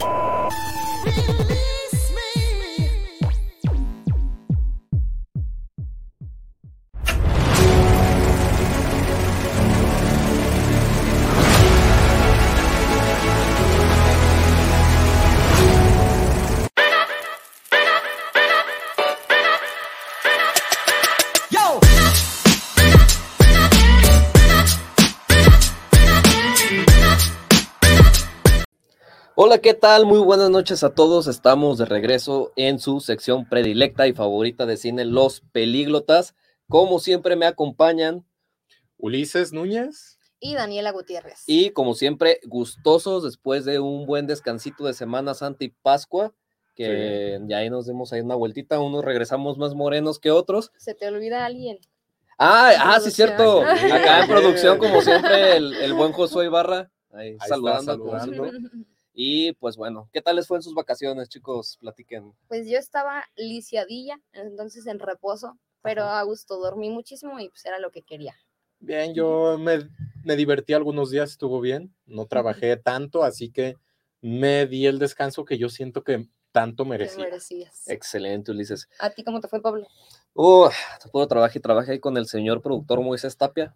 Really? Hola, ¿qué tal? Muy buenas noches a todos. Estamos de regreso en su sección predilecta y favorita de cine, Los Pelíglotas. Como siempre me acompañan Ulises Núñez y Daniela Gutiérrez. Y como siempre, gustosos después de un buen descansito de Semana Santa y Pascua, que ya ahí nos dimos ahí una vueltita, unos regresamos más morenos que otros. Se te olvida alguien. Ah, ah sí, cierto. Acá en producción, como siempre, el, buen Josué Ibarra, ahí, saludando. Y pues bueno, ¿qué tal les fue en sus vacaciones, chicos? Platiquen. Pues yo estaba lisiadilla, entonces en reposo, pero a gusto, dormí muchísimo y pues era lo que quería. Bien, yo me, me divertí algunos días, estuvo bien, no trabajé tanto, así que me di el descanso que yo siento que tanto merecía. merecías. Excelente, Ulises. ¿A ti cómo te fue, Pablo? Uh, puedo trabajar y trabajé ahí con el señor productor Moisés Tapia.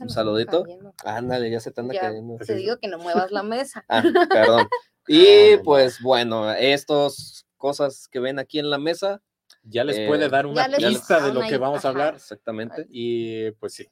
Un saludito. Ándale, ya se te anda cayendo. Te digo que no muevas la mesa. Ah, perdón. Y pues bueno, estas cosas que ven aquí en la mesa. Ya les puede dar una pista de lo que vamos a hablar. Exactamente. Y pues sí,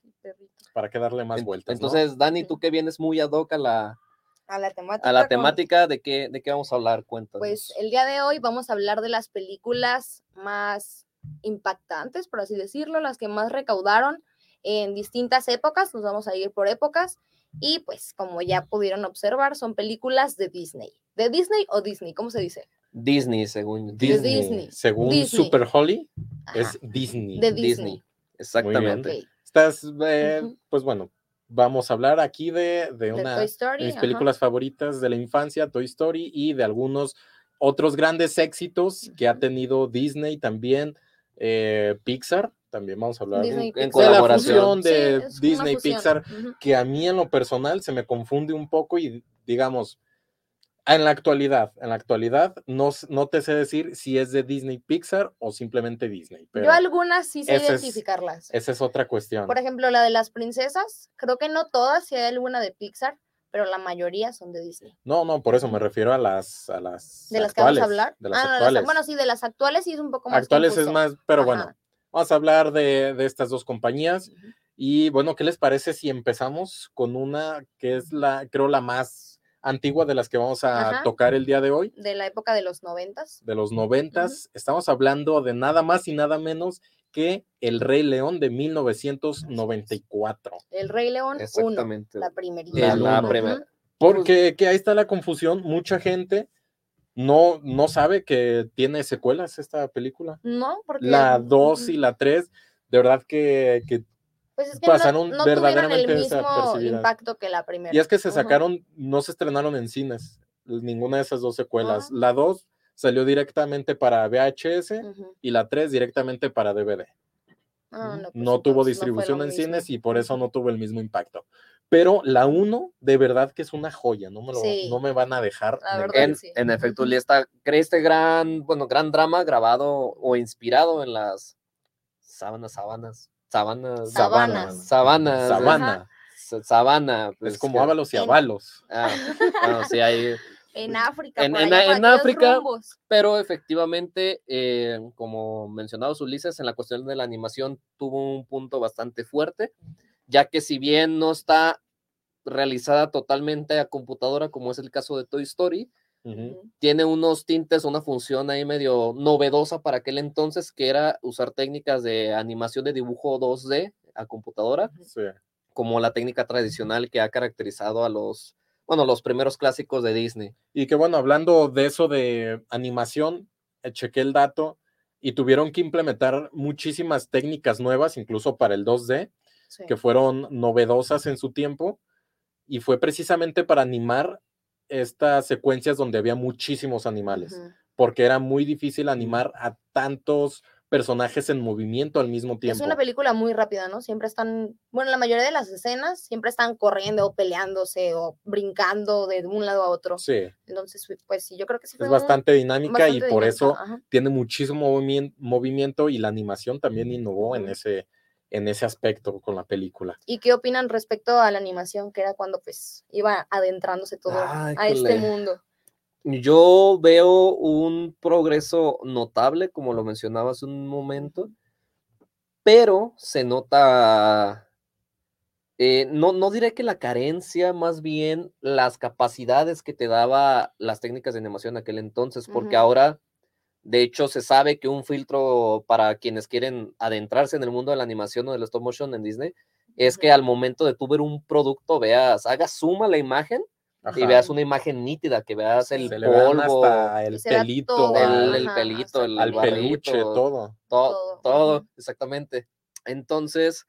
para que darle más vueltas. Entonces, Dani, tú que vienes muy ad hoc a la, a la temática. A la temática de qué, de qué vamos a hablar, cuéntanos. Pues el día de hoy vamos a hablar de las películas más impactantes, por así decirlo, las que más recaudaron en distintas épocas, nos vamos a ir por épocas, y pues como ya pudieron observar, son películas de Disney. ¿De Disney o Disney? ¿Cómo se dice? Disney, según Disney. Según Super Holly, es Disney. De Disney. Exactamente. Estás, eh, pues bueno, vamos a hablar aquí de, de una de mis películas favoritas de la infancia, Toy Story, y de algunos otros grandes éxitos que ha tenido Disney también, eh, Pixar, también vamos a hablar en, colaboración de Disney Pixar, que a mí en lo personal se me confunde un poco y digamos, en la actualidad, en la actualidad no, no te sé decir si es de Disney Pixar o simplemente Disney. Yo algunas sí sé identificarlas. esa es otra cuestión. Por ejemplo, la de las princesas, creo que no todas, si hay alguna de Pixar, pero la mayoría son de Disney. No, no, por eso me refiero a las a las de las que vamos a hablar. De las ah, bueno, sí, de las actuales sí es un poco más Actuales es más, pero bueno, vamos a hablar de, de estas dos compañías y bueno, ¿qué les parece si empezamos con una que es la creo la más antigua de las que vamos a tocar el día de hoy? De la época de los noventas. De los noventas, estamos hablando de nada más y nada menos que El Rey León de 1994. El Rey León Exactamente. la primerita. La, primera. Porque que ahí está la confusión, mucha gente no, no sabe que tiene secuelas esta película. No, porque... La 2 y la 3, de verdad que, que pues es que pasaron no, verdaderamente el mismo impacto que la primera. Y es que se sacaron, no se estrenaron en cines, ninguna de esas dos secuelas. La 2 salió directamente para VHS y la 3 directamente para DVD. Ah, no, pues tuvo distribución en cines y por eso no tuvo el mismo impacto. Pero la 1, de verdad que es una joya, no me, lo, no me van a dejar. En, en, efecto, está, cree este gran, bueno, gran drama grabado o inspirado en las sábanas, sábanas, sábanas, sábanas, sábanas, sabana. Sabana. Pues, es como ábalos y avalos. Ah, bueno, sí, hay en África. En, en, África, pero efectivamente, eh, como mencionado Ulises, en la cuestión de la animación tuvo un punto bastante fuerte, ya que si bien no está realizada totalmente a computadora, como es el caso de Toy Story, tiene unos tintes, una función ahí medio novedosa para aquel entonces, que era usar técnicas de animación de dibujo 2D a computadora, como la técnica tradicional que ha caracterizado a los bueno, los primeros clásicos de Disney. Y que bueno, hablando de eso de animación, eh, chequé el dato y tuvieron que implementar muchísimas técnicas nuevas, incluso para el 2D, que fueron novedosas en su tiempo, y fue precisamente para animar estas secuencias donde había muchísimos animales, porque era muy difícil animar a tantos personajes en movimiento al mismo tiempo. Es una película muy rápida, ¿no? Siempre están, bueno, la mayoría de las escenas siempre están corriendo o peleándose o brincando de un lado a otro. Sí. Entonces, pues sí, yo creo que sí. es bastante dinámica y por eso tiene muchísimo movimiento y la animación también innovó en ese en ese aspecto con la película. ¿Y qué opinan respecto a la animación, que era cuando pues iba adentrándose todo a este mundo? Yo veo un progreso notable, como lo mencionaba hace un momento, pero se nota, eh, no, no diré que la carencia, más bien las capacidades que te daba las técnicas de animación en aquel entonces, porque ahora, de hecho, se sabe que un filtro para quienes quieren adentrarse en el mundo de la animación o del stop motion en Disney, es que al momento de tú ver un producto, veas, haga suma la imagen y veas una imagen nítida, que veas el polvo, el pelito, el, pelito, el, el peluche, todo. todo. Todo, exactamente. Entonces,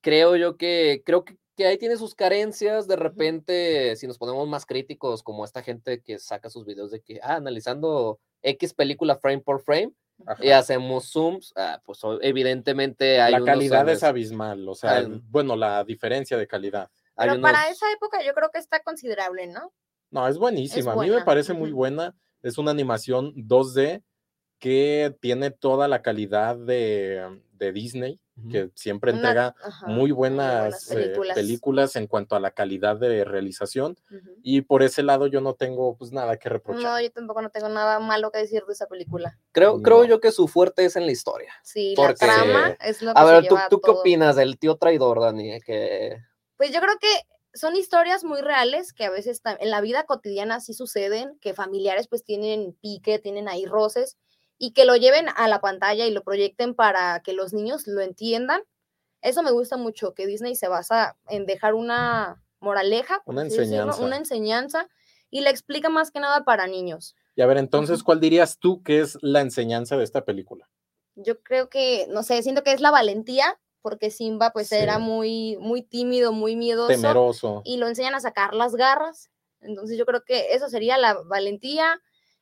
creo yo que, creo que, que, ahí tiene sus carencias. De repente, si nos ponemos más críticos, como esta gente que saca sus videos de que, ah, analizando X película frame por frame, y hacemos zooms, ah, pues evidentemente hay La calidad es abismal, o sea, bueno, la diferencia de calidad. Pero para esa época yo creo que está considerable, ¿no? No, es buenísima. a mí me parece muy buena. Es una animación 2D que tiene toda la calidad de, Disney, que siempre entrega muy buenas, eh, películas. en cuanto a la calidad de realización. Y por ese lado yo no tengo pues nada que reprochar. No, yo tampoco no tengo nada malo que decir de esa película. Creo, creo yo que su fuerte es en la historia. Sí, la trama es lo que A ver, ¿tú, ¿tú qué opinas del tío traidor, Dani? Que pues yo creo que son historias muy reales que a veces en la vida cotidiana sí suceden, que familiares pues tienen pique, tienen ahí roces y que lo lleven a la pantalla y lo proyecten para que los niños lo entiendan. Eso me gusta mucho, que Disney se basa en dejar una moraleja, una enseñanza. una enseñanza y la explica más que nada para niños. Y a ver, entonces, ¿cuál dirías tú que es la enseñanza de esta película? Yo creo que, no sé, siento que es la valentía porque Simba pues era muy, muy tímido, muy miedoso. Temeroso. Y lo enseñan a sacar las garras. Entonces yo creo que eso sería la valentía,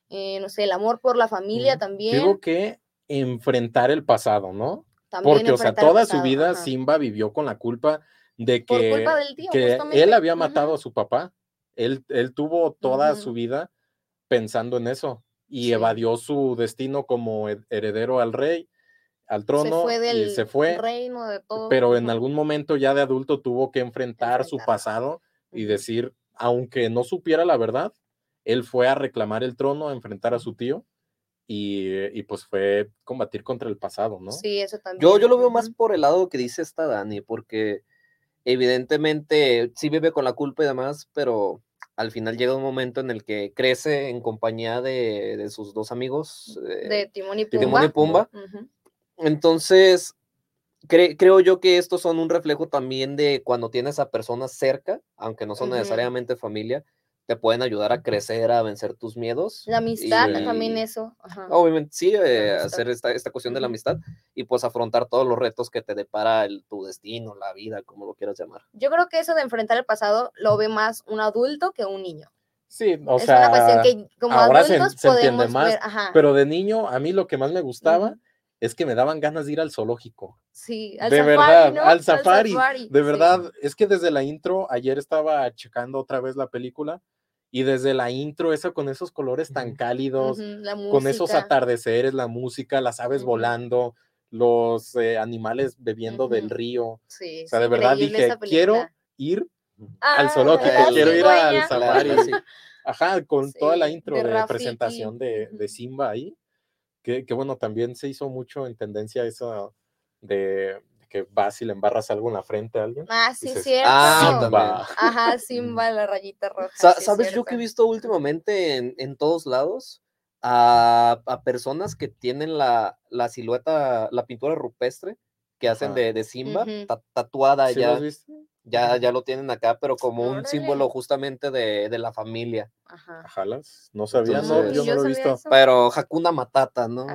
eh, no sé, el amor por la familia también. Digo que enfrentar el pasado, ¿no? También porque, o sea, toda su vida Simba vivió con la culpa de que, que él había matado a su papá. Él, él tuvo toda su vida pensando en eso y evadió su destino como heredero al rey al trono y se fue, reino de todo. pero en algún momento ya de adulto tuvo que enfrentar su pasado y decir, aunque no supiera la verdad, él fue a reclamar el trono, a enfrentar a su tío y, pues fue combatir contra el pasado, ¿no? Sí, eso también. Yo, yo lo veo más por el lado que dice esta Dani, porque evidentemente sí vive con la culpa y demás, pero al final llega un momento en el que crece en compañía de, sus dos amigos. Eh, de Timón y Pumba. y Pumba. Entonces, creo yo que estos son un reflejo también de cuando tienes a personas cerca, aunque no son necesariamente familia, te pueden ayudar a crecer, a vencer tus miedos. La amistad, también eso. Obviamente, sí, eh, hacer esta, esta cuestión de la amistad y pues afrontar todos los retos que te depara el, tu destino, la vida, como lo quieras llamar. Yo creo que eso de enfrentar el pasado lo ve más un adulto que un niño. Sí, o sea, una cuestión que como adultos podemos más, ver, pero de niño a mí lo que más me gustaba es que me daban ganas de ir al zoológico. Sí, al de safari, verdad, al, safari. De verdad, es que desde la intro, ayer estaba checando otra vez la película y desde la intro, eso con esos colores tan cálidos, con esos atardeceres, la música, las aves volando, los eh, animales bebiendo del río. Sí, o sea, de verdad dije, quiero ir al ah, zoológico, quiero ir al safari. Ajá, con toda la intro de, presentación de, de Simba ahí que, bueno, también se hizo mucho en tendencia eso de, que vas y le embarras algo en la frente a alguien. Ah, sí, cierto. Ah, Ajá, Simba, la rayita roja. ¿Sabes yo que he visto últimamente en, en todos lados? A, a, personas que tienen la, la, silueta, la pintura rupestre que hacen de, de, Simba tatuada ya ya, ya lo tienen acá, pero como un símbolo justamente de, la familia. Ajá. No sabía, no, yo no lo he visto. Pero Hakuna Matata, ¿no?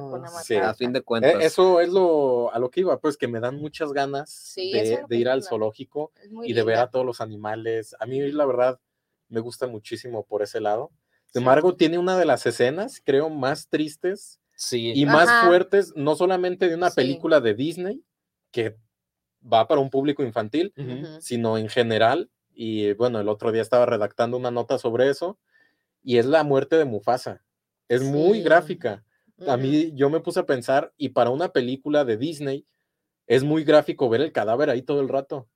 Sí. A fin de e, cuentas. eso es lo a lo que iba, pues que me dan muchas ganas de, ir al zoológico y de ver a todos los animales. A mí, la verdad, me gusta muchísimo por ese lado. Sin embargo, tiene una de las escenas, creo, más tristes Sí. Y más fuertes, no solamente de una película de Disney, que va para un público infantil, sino en general. Y bueno, el otro día estaba redactando una nota sobre eso, y es la muerte de Mufasa. Es muy gráfica. A mí yo me puse a pensar, y para una película de Disney, es muy gráfico ver el cadáver ahí todo el rato.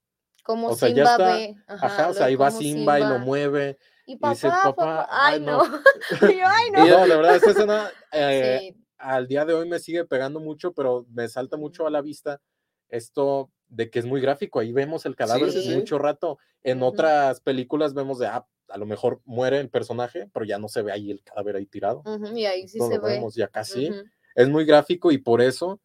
Como Simba ya está, ve. Ajá, o sea, ahí va Simba, y lo mueve. Y papá, dice, papá, ay, no. ay, no. no, la verdad, esta escena eh, al día de hoy me sigue pegando mucho, pero me salta mucho a la vista esto de que es muy gráfico. Ahí vemos el cadáver mucho rato. En otras películas vemos de, ah, a lo mejor muere el personaje, pero ya no se ve ahí el cadáver ahí tirado. y ahí sí se ve. Vemos ya casi. Es muy gráfico y por eso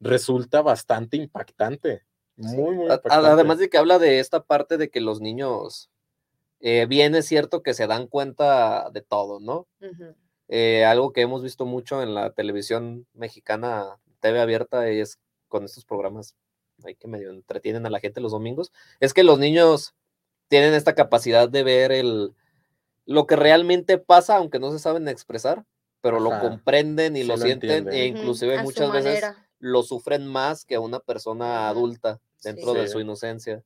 resulta bastante impactante. Muy, muy impactante. Además de que habla de esta parte de que los niños, eh, bien es cierto que se dan cuenta de todo, ¿no? Eh, algo que hemos visto mucho en la televisión mexicana, TV abierta, es con estos programas ahí que medio entretienen a la gente los domingos, es que los niños tienen esta capacidad de ver el, lo que realmente pasa, aunque no se saben expresar, pero lo comprenden y lo, sienten, e inclusive muchas veces lo sufren más que una persona adulta dentro de su inocencia.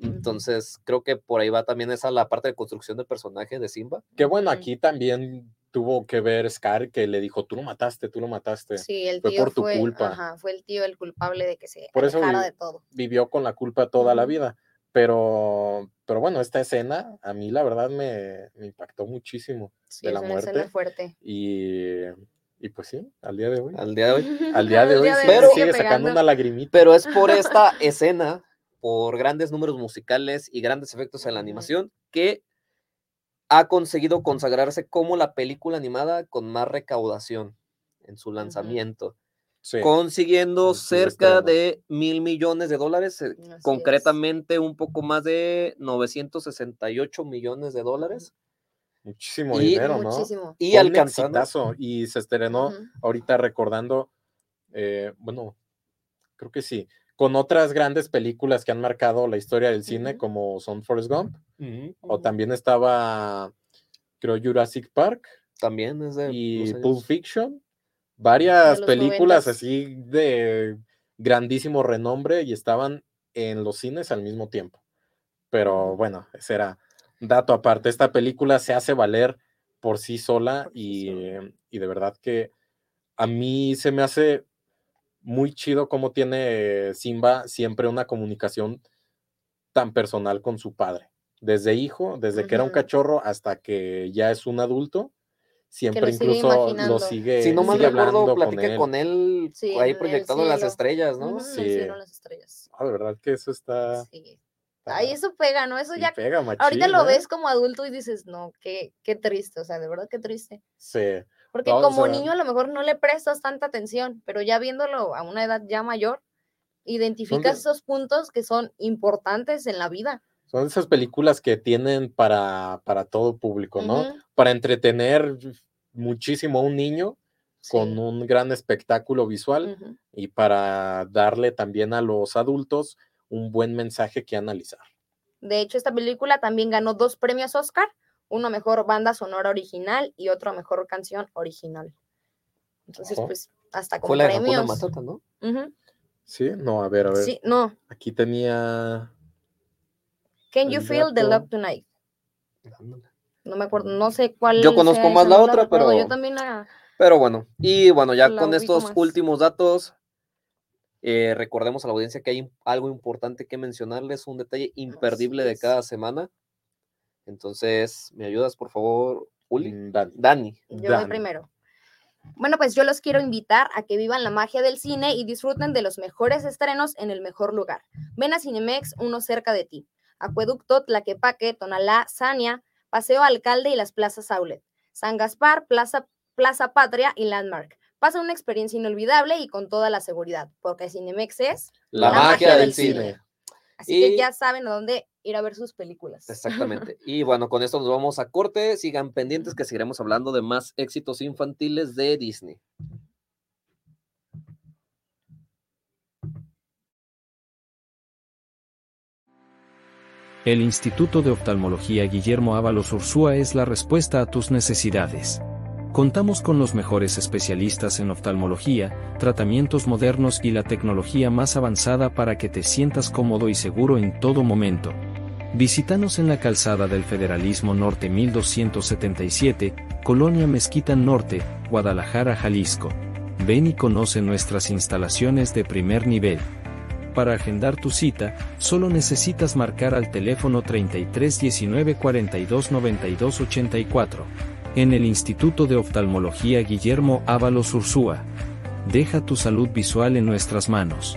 Entonces, creo que por ahí va también esa la parte de construcción de personaje de Simba. Que bueno, aquí también tuvo que ver Scar que le dijo, tú lo mataste, tú lo mataste. Sí, el tío fue por tu culpa. Ajá, fue el tío el culpable de que se por eso de todo. Vivió con la culpa toda la vida. Pero, pero bueno, esta escena a mí la verdad me, impactó muchísimo de la muerte. fuerte. Y, y, pues sí, al día de hoy. Al día de hoy. Al día de hoy pero, sigue sacando una lagrimita. Pero es por esta escena, por grandes números musicales y grandes efectos en la animación, que ha conseguido consagrarse como la película animada con más recaudación en su lanzamiento consiguiendo cerca de mil millones de dólares, eh, concretamente un poco más de 968 millones de dólares. Muchísimo dinero, ¿no? Y alcanzando. Y se estrenó ahorita recordando, eh, bueno, creo que sí, con otras grandes películas que han marcado la historia del cine, como son Forrest Gump, o también estaba, creo, Jurassic Park. También es de. Y Pulp Fiction varias películas así de grandísimo renombre y estaban en los cines al mismo tiempo. Pero bueno, ese era dato aparte. Esta película se hace valer por sí sola y, y de verdad que a mí se me hace muy chido cómo tiene Simba siempre una comunicación tan personal con su padre. Desde hijo, desde que era un cachorro hasta que ya es un adulto, siempre incluso lo sigue. Si no mal recuerdo, platica con él, ahí proyectando las estrellas, ¿no? sí. las estrellas. Ah, de verdad que eso está. Sí. Ahí eso pega, ¿no? Eso ya. Pega, ahorita lo ves como adulto y dices, no, qué, qué triste, o sea, de verdad qué triste. Sí. Porque como niño a lo mejor no le prestas tanta atención, pero ya viéndolo a una edad ya mayor, identificas esos puntos que son importantes en la vida. Son esas películas que tienen para, para todo público, ¿no? Para entretener muchísimo a un niño con un gran espectáculo visual y para darle también a los adultos un buen mensaje que analizar. De hecho, esta película también ganó dos premios Oscar, uno mejor banda sonora original y otro mejor canción original. Entonces, pues, hasta con Fue la premios. Matata, ¿no? Sí, no, a ver, a ver. Sí, no. Aquí tenía Can You Feel the Love Tonight? No me acuerdo, no sé cuál. Yo conozco más la otra, pero. Yo también la. Pero bueno, y bueno, ya con estos últimos datos, eh, recordemos a la audiencia que hay algo importante que mencionarles, un detalle imperdible de cada semana. Entonces, ¿me ayudas, por favor, Uli? Mm, Dani. Yo voy primero. Bueno, pues yo los quiero invitar a que vivan la magia del cine y disfruten de los mejores estrenos en el mejor lugar. Ven a Cinemex, uno cerca de ti. Acueducto, Tlaquepaque, Tonalá, Sania, Paseo Alcalde y las plazas Aulet, San Gaspar, Plaza, Plaza Patria y Landmark. Pasa una experiencia inolvidable y con toda la seguridad, porque Cinemex es la, magia, del cine. Así que ya saben a dónde ir a ver sus películas. Exactamente. y bueno, con esto nos vamos a corte. Sigan pendientes que seguiremos hablando de más éxitos infantiles de Disney. El Instituto de Oftalmología Guillermo Ábalos Ursúa es la respuesta a tus necesidades. Contamos con los mejores especialistas en oftalmología, tratamientos modernos y la tecnología más avanzada para que te sientas cómodo y seguro en todo momento. Visítanos en la calzada del Federalismo Norte 1277, Colonia Mezquita Norte, Guadalajara, Jalisco. Ven y conoce nuestras instalaciones de primer nivel. Para agendar tu cita, solo necesitas marcar al teléfono 33 19 42 92 84. En el Instituto de Oftalmología Guillermo Ábalos Ursúa. Deja tu salud visual en nuestras manos.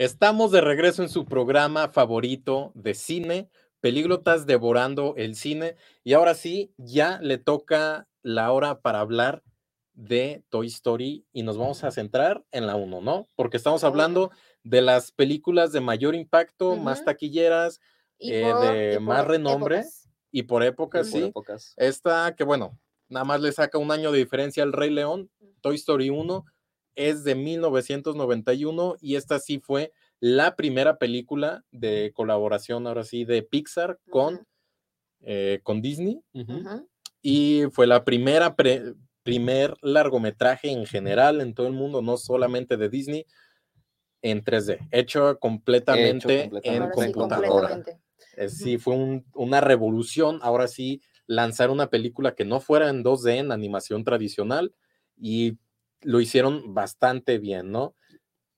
Estamos de regreso en su programa favorito de cine, Pelíglotas devorando el cine. Y ahora sí, ya le toca la hora para hablar de Toy Story y nos vamos a centrar en la 1, ¿no? Porque estamos hablando de las películas de mayor impacto, más taquilleras, eh, de más renombre y por épocas, sí. Épocas. Esta que bueno, nada más le saca un año de diferencia al Rey León, Toy Story 1 es de 1991 y esta sí fue la primera película de colaboración, ahora sí, de Pixar con, eh, con Disney. Y fue la primera primer largometraje en general en todo el mundo, no solamente de Disney, en 3D, hecho completamente, en computadora. Sí, fue una revolución, ahora sí, lanzar una película que no fuera en 2D, en animación tradicional, y lo hicieron bastante bien, ¿no?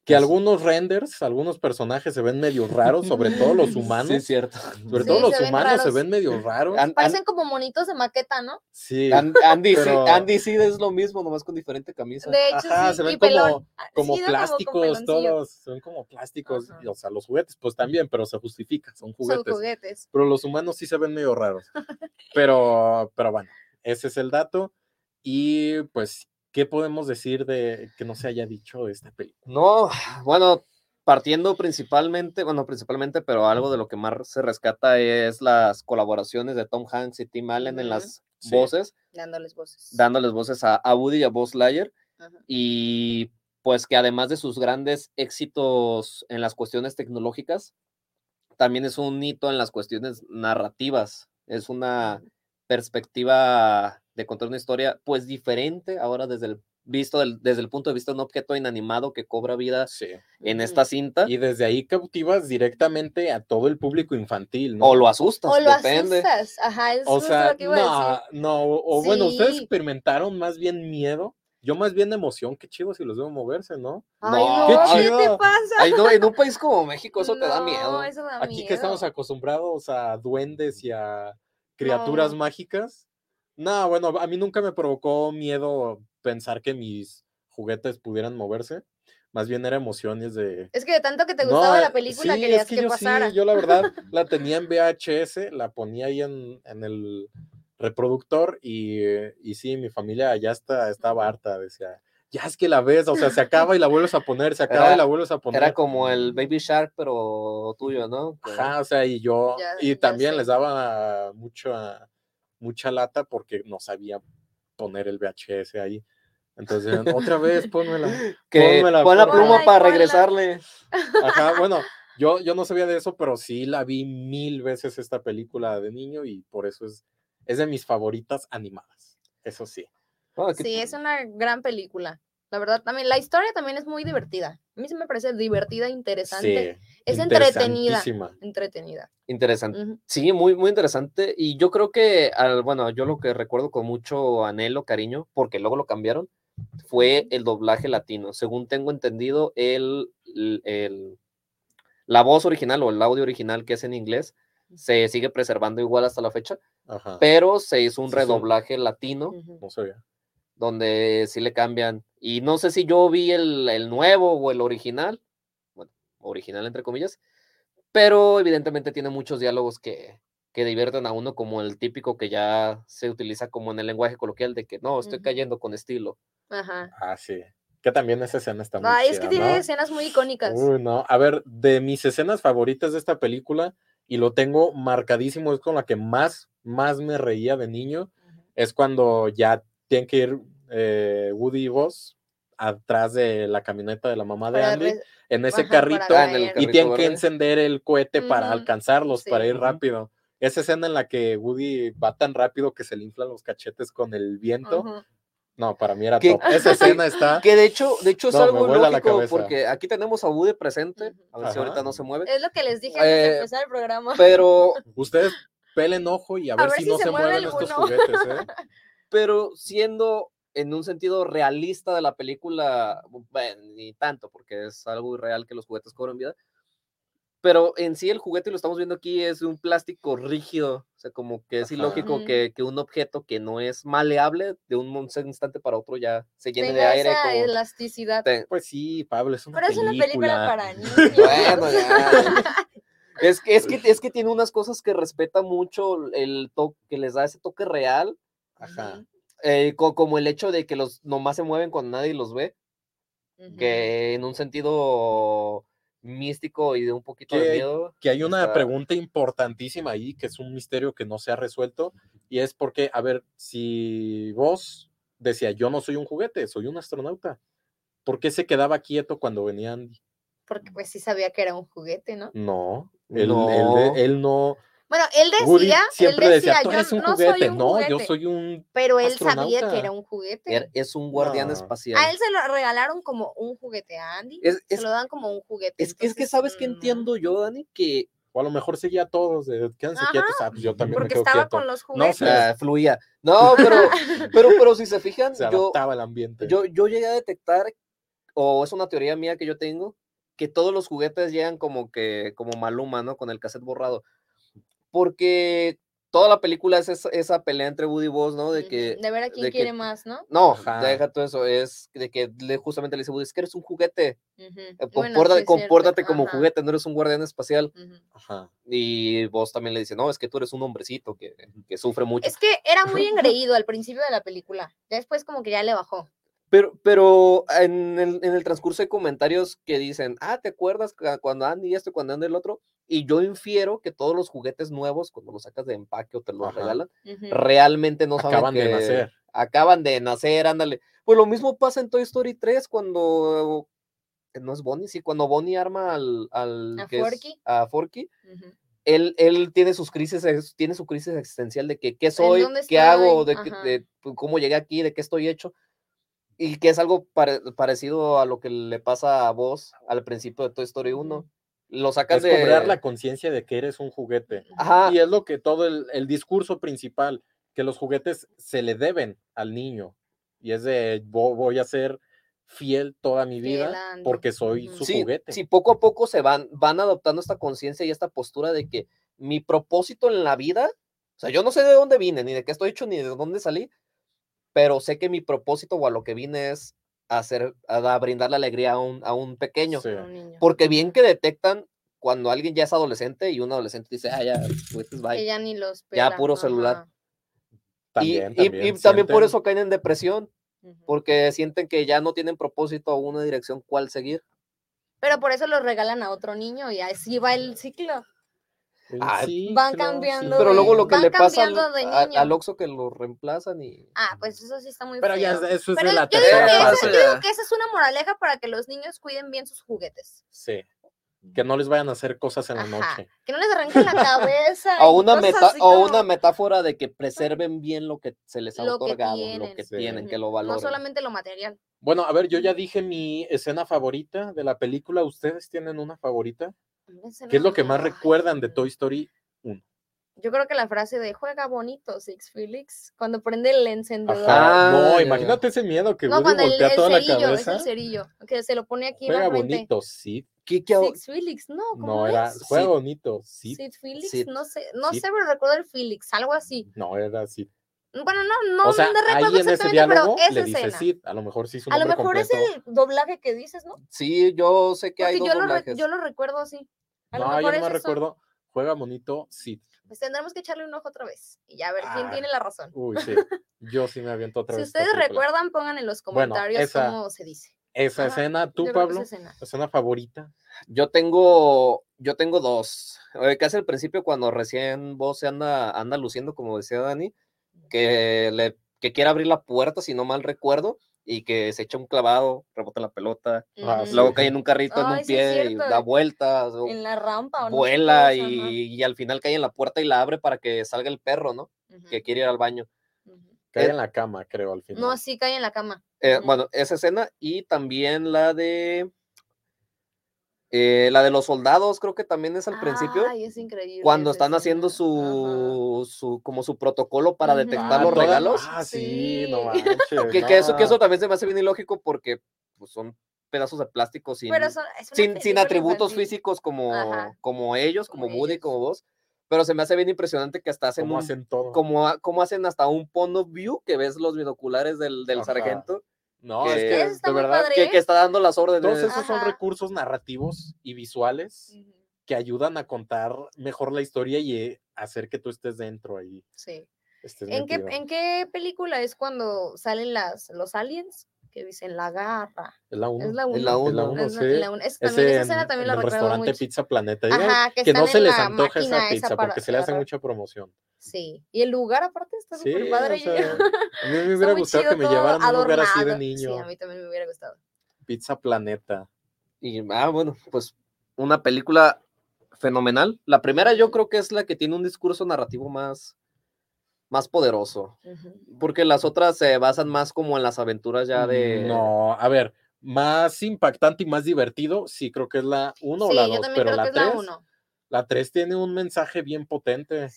Que algunos renders, algunos personajes se ven medio raros, sobre todo los humanos. Sí, es cierto. Sobre todo los humanos se ven medio raros. Parecen como monitos de maqueta, ¿no? Sí. Andy, sí, Andy sí es lo mismo, nomás con diferente camisa. De hecho, Ajá, se ven como, como plásticos todos, son como plásticos. o sea, los juguetes pues también, pero se justifica, son juguetes. Son juguetes. Pero los humanos sí se ven medio raros. pero, pero bueno, ese es el dato. Y pues ¿qué podemos decir de que no se haya dicho esta película? No, bueno, partiendo principalmente, bueno, principalmente, pero algo de lo que más se rescata es las colaboraciones de Tom Hanks y Tim Allen en las voces. Dándoles voces. Dándoles voces a, Woody y a Buzz Lightyear. Y pues que además de sus grandes éxitos en las cuestiones tecnológicas, también es un hito en las cuestiones narrativas. Es una perspectiva de contar una historia pues diferente ahora desde el visto desde el punto de vista de un objeto inanimado que cobra vida en esta cinta. Y desde ahí cautivas directamente a todo el público infantil, ¿no? O lo asustas, o lo asustas, ajá, o sea, no, no, o bueno, ustedes experimentaron más bien miedo. Yo más bien emoción, qué chido si los veo moverse, ¿no? Ay, no, qué chido. ¿qué te pasa? en un país como México eso te da miedo. Eso da Aquí que estamos acostumbrados a duendes y a criaturas mágicas. No, bueno, a mí nunca me provocó miedo pensar que mis juguetes pudieran moverse. Más bien era emociones de. Es que de tanto que te gustaba la película querías que, yo pasara. Sí, yo la verdad la tenía en VHS, la ponía ahí en, el reproductor y, y, sí, mi familia ya está, estaba harta, decía, ya es que la ves, o sea, se acaba y la vuelves a poner, se acaba y la vuelves a poner. Era como el Baby Shark, pero tuyo, ¿no? Ajá, o sea, y yo, y también les daba mucho mucha lata porque no sabía poner el VHS ahí. Entonces, otra vez, pónmela. Que pon la pluma para regresarle. Ajá, bueno, yo, yo no sabía de eso, pero sí la vi mil veces esta película de niño y por eso es, es de mis favoritas animadas. Eso sí. Oh, sí, es una gran película. La verdad, también la historia también es muy divertida. A mí sí me parece divertida, interesante. es entretenida. Entretenida. Interesante. Sí, muy, muy interesante. Y yo creo que, al, bueno, yo lo que recuerdo con mucho anhelo, cariño, porque luego lo cambiaron, fue el doblaje latino. Según tengo entendido, el, el, la voz original o el audio original que es en inglés se sigue preservando igual hasta la fecha, pero se hizo un redoblaje latino. No sabía donde sí le cambian. Y no sé si yo vi el, nuevo o el original, bueno, original entre comillas, pero evidentemente tiene muchos diálogos que, que divierten a uno, como el típico que ya se utiliza como en el lenguaje coloquial de que no, estoy cayendo con estilo. Ajá. Ah, sí. Que también esa escena está muy Ay, es que tiene escenas muy icónicas. Uy, no. A ver, de mis escenas favoritas de esta película, y lo tengo marcadísimo, es con la que más, más me reía de niño, es cuando ya tienen que ir eh, Woody y Buzz atrás de la camioneta de la mamá de Andy, en ese carrito, y tienen que encender el cohete para alcanzarlos, para ir rápido. Esa escena en la que Woody va tan rápido que se le inflan los cachetes con el viento. No, para mí era top. Esa escena está. Que de hecho, de hecho es algo lógico porque aquí tenemos a Woody presente. A ver si ahorita no se mueve. Es lo que les dije antes de eh, empezar el programa. Pero. Ustedes pelen ojo y a, ver, si, no se, mueven estos juguetes, ¿eh? Pero siendo en un sentido realista de la película, bueno, ni tanto, porque es algo irreal que los juguetes cobran vida, pero en sí el juguete, lo estamos viendo aquí, es un plástico rígido, o sea, como que es ilógico que, que, un objeto que no es maleable de un instante para otro ya se llene de aire. Esa elasticidad. Pues sí, Pablo, es una Pero película. es una película para niños. bueno, ya. Es que, es, que, es que tiene unas cosas que respeta mucho el toque, que les da ese toque real. Ajá. Eh, como el hecho de que los nomás se mueven cuando nadie los ve, que en un sentido místico y de un poquito de miedo. Que hay una pregunta importantísima ahí, que es un misterio que no se ha resuelto, y es porque, a ver, si vos decía, yo no soy un juguete, soy un astronauta, ¿por qué se quedaba quieto cuando venía Andy? Porque pues sí sabía que era un juguete, ¿no? No, él no, él no bueno, él decía, siempre él decía, tú eres un juguete. no, yo soy un Pero él sabía que era un juguete. Er, es un guardián espacial. A él se lo regalaron como un juguete a Andy. se lo dan como un juguete. Es, es que sabes que entiendo yo, Dani, que o a lo mejor seguía a todos, de, quédense quietos, ah, pues yo también porque me estaba con los juguetes. No, ah, fluía. No, pero, pero, pero si se fijan, se adaptaba el ambiente. Yo, yo llegué a detectar, o es una teoría mía que yo tengo, que todos los juguetes llegan como que, como Maluma, ¿no? Con el cassette borrado porque toda la película es esa, pelea entre Woody y Buzz, ¿no? De que... De ver a quién quiere más, ¿no? No, deja todo eso, es de que le, justamente le dice Woody, es que eres un juguete, eh, compórtate, como juguete, no eres un guardián espacial. Ajá. Y Buzz también le dice, no, es que tú eres un hombrecito que, que sufre mucho. Es que era muy engreído al principio de la película, después como que ya le bajó. Pero, pero en el, en el transcurso hay comentarios que dicen, ah, ¿te acuerdas cuando Andy esto, cuando Andy el otro? Y yo infiero que todos los juguetes nuevos, cuando los sacas de empaque o te los regalan, realmente no saben Acaban de nacer. Acaban de nacer, ándale. Pues lo mismo pasa en Toy Story 3 cuando eh, no es Bonnie, sí, cuando Bonnie arma al, al a Forky, a Forky él, él, tiene sus crisis, tiene su crisis existencial de que qué soy, qué hago, de, de, cómo llegué aquí, de qué estoy hecho y que es algo parecido a lo que le pasa a vos al principio de Toy Story 1. Lo sacas es de. cobrar la conciencia de que eres un juguete. Y es lo que todo el, discurso principal, que los juguetes se le deben al niño. Y es de voy a ser fiel toda mi vida porque soy su juguete. Sí, poco a poco se van, van adoptando esta conciencia y esta postura de que mi propósito en la vida, o sea, yo no sé de dónde vine, ni de qué estoy hecho, ni de dónde salí, pero sé que mi propósito o a lo que vine es hacer, a, brindarle alegría a un, a un pequeño. Porque bien que detectan cuando alguien ya es adolescente y un adolescente dice, ah, ya, Que ya ni los Ya puro celular. También, y, también, por eso caen en depresión, porque sienten que ya no tienen propósito o una dirección cuál seguir. Pero por eso los regalan a otro niño y así va el ciclo. Ah, van cambiando. Pero luego lo que le pasa al, al, Oxxo que lo reemplazan y. Ah, pues eso sí está muy Pero ya eso es de la tercera Yo digo que esa es una moraleja para que los niños cuiden bien sus juguetes. Sí que no les vayan a hacer cosas en la noche. Que no les arranquen la cabeza. o, una o una metáfora de que preserven bien lo que se les ha otorgado, lo que tienen, que lo valoren. No solamente lo material. Bueno, a ver, yo ya dije mi escena favorita de la película. ¿Ustedes tienen una favorita? ¿Qué es lo que más recuerdan de Toy Story 1? Yo creo que la frase de juega bonito, Six Felix, cuando prende el encendedor. no, imagínate ese miedo que no, cuando voltea el, toda cerillo, la cabeza. Es el cerillo, que se lo pone aquí Juega bonito, sí. ¿Qué, qué Six Felix, no, ¿cómo No, era juega bonito, sí. Sid Felix, no sé, no sé, pero recuerdo el Felix, algo así. No, era Sid. Bueno, no, no, o sea, no recuerdo ahí en ese diálogo pero le dice Sid, a lo mejor sí su A lo mejor es el doblaje que dices, ¿no? Sí, yo sé que hay dos yo doblajes. Lo yo lo recuerdo así. A no, yo no me recuerdo. Juega bonito, Sid. Pues tendremos que echarle un ojo otra vez y ya ver quién tiene la razón. Uy, sí. Yo sí me aviento otra vez. Si ustedes recuerdan, pongan en los comentarios cómo se dice. Esa escena, tú, Pablo, escena. escena. favorita. Yo tengo, yo tengo dos. Que hace al principio cuando recién vos se anda, anda luciendo, como decía Dani, que le que quiere abrir la puerta, si no mal recuerdo, y que se echa un clavado, rebota la pelota, ah, luego cae en un carrito en un pie y da vueltas. En la rampa. O vuela y, al final cae en la puerta y la abre para que salga el perro, ¿no? Que quiere ir al baño. Cae eh en la cama, creo, al final. No, sí, cae en la cama. Eh, bueno, esa escena y también la de eh, la de los soldados creo que también es al principio. Ay, es increíble. Cuando están haciendo su, su, como su protocolo para detectar los regalos. Ah, sí, no que, eso, que eso también se me hace bien ilógico porque pues, son pedazos de plástico sin, sin, sin, atributos físicos como, como ellos, como, Woody, como vos. Pero se me hace bien impresionante que hasta hacen, ¿Cómo hacen todo? Como, como hacen hasta un point of view que ves los binoculares del, del sargento no, es que de verdad que, está dando las órdenes. Todos esos son recursos narrativos y visuales que ayudan a contar mejor la historia y eh, hacer que tú estés dentro ahí. Sí. ¿En qué, ¿En qué película es cuando salen las, los aliens? Que dicen la garra. Es la 1. Es la 1. Es la 1, sí. esa escena también la recuerdo restaurante mucho. Pizza Planeta. Ajá, que, que no se les antoja esa pizza porque se le hace mucha promoción. Sí. Y el lugar aparte está súper padre. O sea, a mí me hubiera gustado que me llevaran a un lugar así de niño. Sí, a mí también me hubiera gustado. Pizza Planeta. Y, ah, bueno, pues una película fenomenal. La primera yo creo que es la que tiene un discurso narrativo más más poderoso. Porque las otras se basan más como en las aventuras ya de. No, a ver, más impactante y más divertido, sí, creo que es la 1 o la 2, pero la 3. La 3 tiene un mensaje bien potente.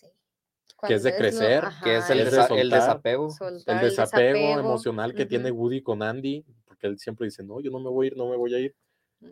Que es de crecer, que es el, el, desapego. el desapego, emocional que tiene Woody con Andy, porque él siempre dice, no, yo no me voy a ir, no me voy a ir.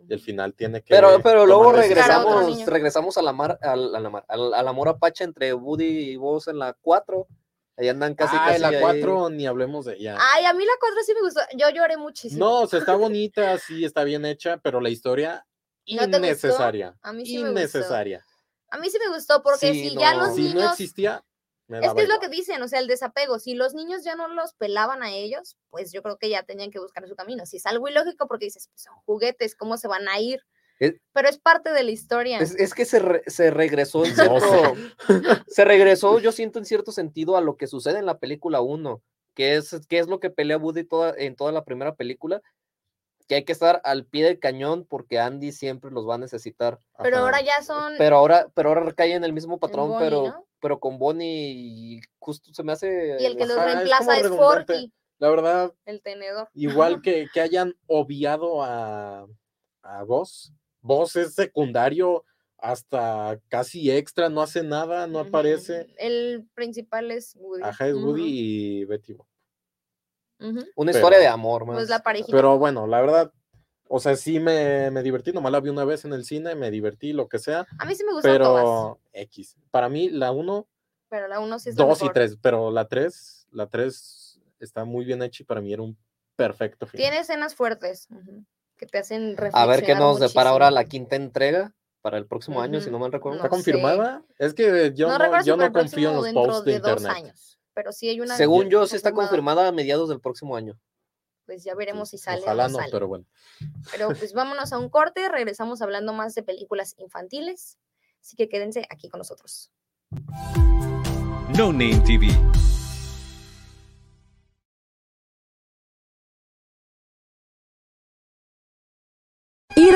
Y al final tiene que. Pero, pero luego regresamos, regresamos a la, mar, a, la, mar, al, amor apache entre Woody y vos en la 4 Ahí andan casi. Ah, la 4 ni hablemos de ella. Ay, a mí la 4 sí me gustó. Yo lloré muchísimo. No, o sea, está bonita, sí, está bien hecha, pero la historia innecesaria. a mí sí innecesaria. Me gustó. A mí sí me gustó porque si ya los niños. Si no existía. es que es lo que dicen, o sea, el desapego. Si los niños ya no los pelaban a ellos, pues yo creo que ya tenían que buscar su camino. Si es algo ilógico porque dices, pues son juguetes, ¿cómo se van a ir? Pero es parte de la historia. Es, que se, se regresó en cierto, se regresó, yo siento en cierto sentido a lo que sucede en la película 1, que es, que es lo que pelea Woody toda, en toda la primera película, que hay que estar al pie del cañón porque Andy siempre los va a necesitar. Pero ahora ya son. Pero ahora, pero ahora recae en el mismo patrón, pero, pero con Bonnie y justo se me hace. Y el que los reemplaza es, Forky. La verdad. El tenedor. Igual que, que hayan obviado a, a Voss Voz es secundario hasta casi extra, no hace nada, no aparece. El principal es Woody. Ajá, es Woody y Betty Bob. Una historia de amor, más. Pues la Pero bueno, la verdad, o sea, sí me, me, divertí, nomás la vi una vez en el cine, me divertí, lo que sea. A mí sí me gustó Pero X. Para mí, la 1. Pero la 1 sí es Dos y tres, pero la 3, la 3 está muy bien hecha y para mí era un perfecto final. Tiene escenas fuertes que te hacen A ver qué nos depara ahora la quinta entrega para el próximo año, si no mal recuerdo. ¿Está confirmada? Es que yo no, yo no confío en los posts de, internet. Años, pero sí hay una. Según yo, sí está confirmada a mediados del próximo año. Pues ya veremos si sale. Ojalá o no, no pero bueno. Pero pues vámonos a un corte, regresamos hablando más de películas infantiles. Así que quédense aquí con nosotros. No Name TV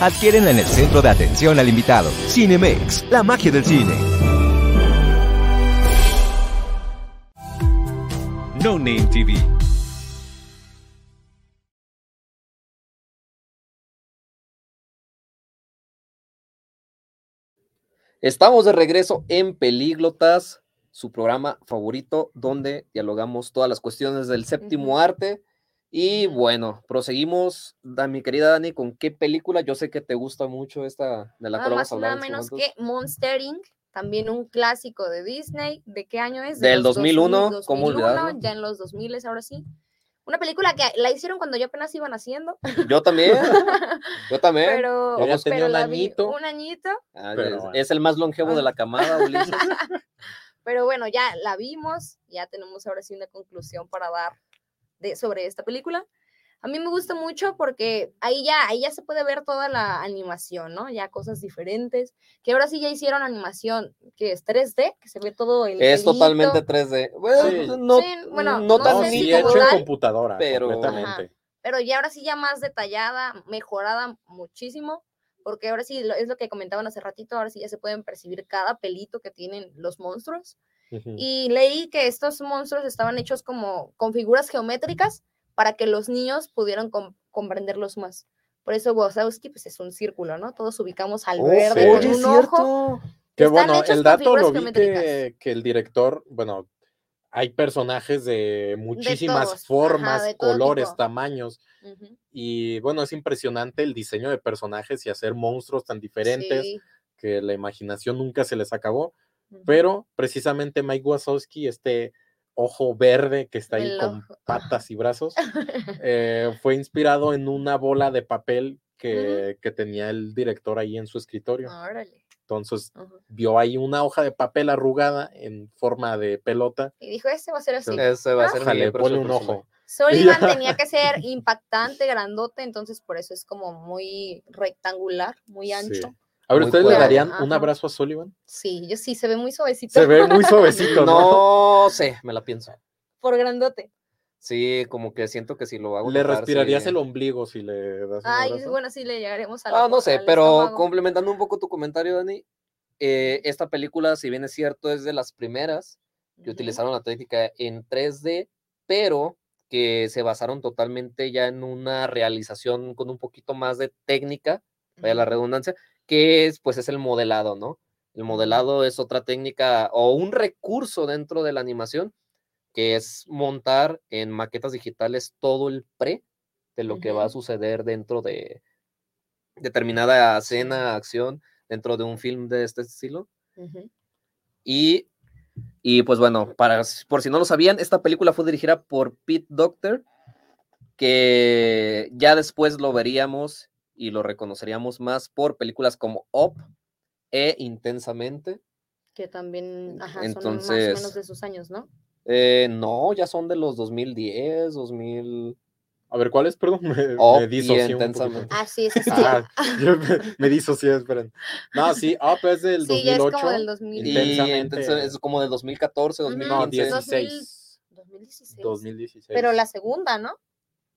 adquieren en el centro de atención al invitado. Cinemex, la magia del cine. No Name TV. Estamos de regreso en Pelíglotas, su programa favorito, donde dialogamos todas las cuestiones del séptimo arte y bueno, proseguimos, mi querida Dani, ¿con qué película? Yo sé que te gusta mucho esta de la nada más, Nada menos que Monster Inc., también un clásico de Disney. ¿De qué año es? Del 2001, ¿cómo olvidarlo? Ya en los 2000 ahora sí. Una película que la hicieron cuando yo apenas iban haciendo. Yo también. Yo también. Pero, tenía un añito. un añito. Ah, es, el más longevo de la camada, Ulises. pero bueno, ya la vimos. Ya tenemos ahora sí una conclusión para dar sobre esta película. A mí me gusta mucho porque ahí ya, ahí ya se puede ver toda la animación, ¿no? Ya cosas diferentes, que ahora sí ya hicieron animación que es 3D, que se ve todo el Es totalmente 3D. Bueno, no, bueno, no, tan hecho en computadora, pero, pero ya ahora sí ya más detallada, mejorada muchísimo, porque ahora sí es lo que comentaban hace ratito, ahora sí ya se pueden percibir cada pelito que tienen los monstruos y leí que estos monstruos estaban hechos como con figuras geométricas para que los niños pudieran comprenderlos más. Por eso Wazowski pues es un círculo, ¿no? Todos ubicamos al oh, verde con un ojo. Qué bueno, el dato lo vi que, el director, bueno, hay personajes de muchísimas formas, colores, tamaños. Y bueno, es impresionante el diseño de personajes y hacer monstruos tan diferentes que la imaginación nunca se les acabó. Pero precisamente Mike Wazowski, este ojo verde que está ahí con patas y brazos, eh, fue inspirado en una bola de papel que, tenía el director ahí en su escritorio. Entonces vio ahí una hoja de papel arrugada en forma de pelota. Y dijo, ese va a ser así. Ese va a ser le pone un ojo. Sullivan tenía que ser impactante, grandote, entonces por eso es como muy rectangular, muy ancho. A ver, ¿ustedes le darían un abrazo a Sullivan? Sí, yo sí, se ve muy suavecito. Se ve muy suavecito. ¿no? no sé, me la pienso. Por grandote. Sí, como que siento que si lo hago. Le respirarías el ombligo si le das un Ay, bueno, sí le llegaremos a la Ah, no sé, pero complementando un poco tu comentario, Dani, eh, esta película, si bien es cierto, es de las primeras que utilizaron la técnica en 3D, pero que se basaron totalmente ya en una realización con un poquito más de técnica, vaya la redundancia, que es, pues es el modelado, ¿no? El modelado es otra técnica o un recurso dentro de la animación, que es montar en maquetas digitales todo el pre de lo que va a suceder dentro de determinada escena, acción, dentro de un film de este estilo. y, y, pues bueno, para, por si no lo sabían, esta película fue dirigida por Pete Doctor, que ya después lo veríamos y lo reconoceríamos más por películas como Up e Intensamente. Que también ajá, son más o menos de sus años, ¿no? Eh, no, ya son de los 2010, 2000. A ver, ¿cuál es? Perdón, me, Up me disocié intensamente. Ah, sí, ese sí. Ah, yo me, me disocié, esperen. No, sí, Up es del Sí, ya es 2008. como del 2000. Y Intensamente. intensa- es como del 2014, Ujú. 2015. No, 16. 2016. 2016. Pero la segunda, ¿no?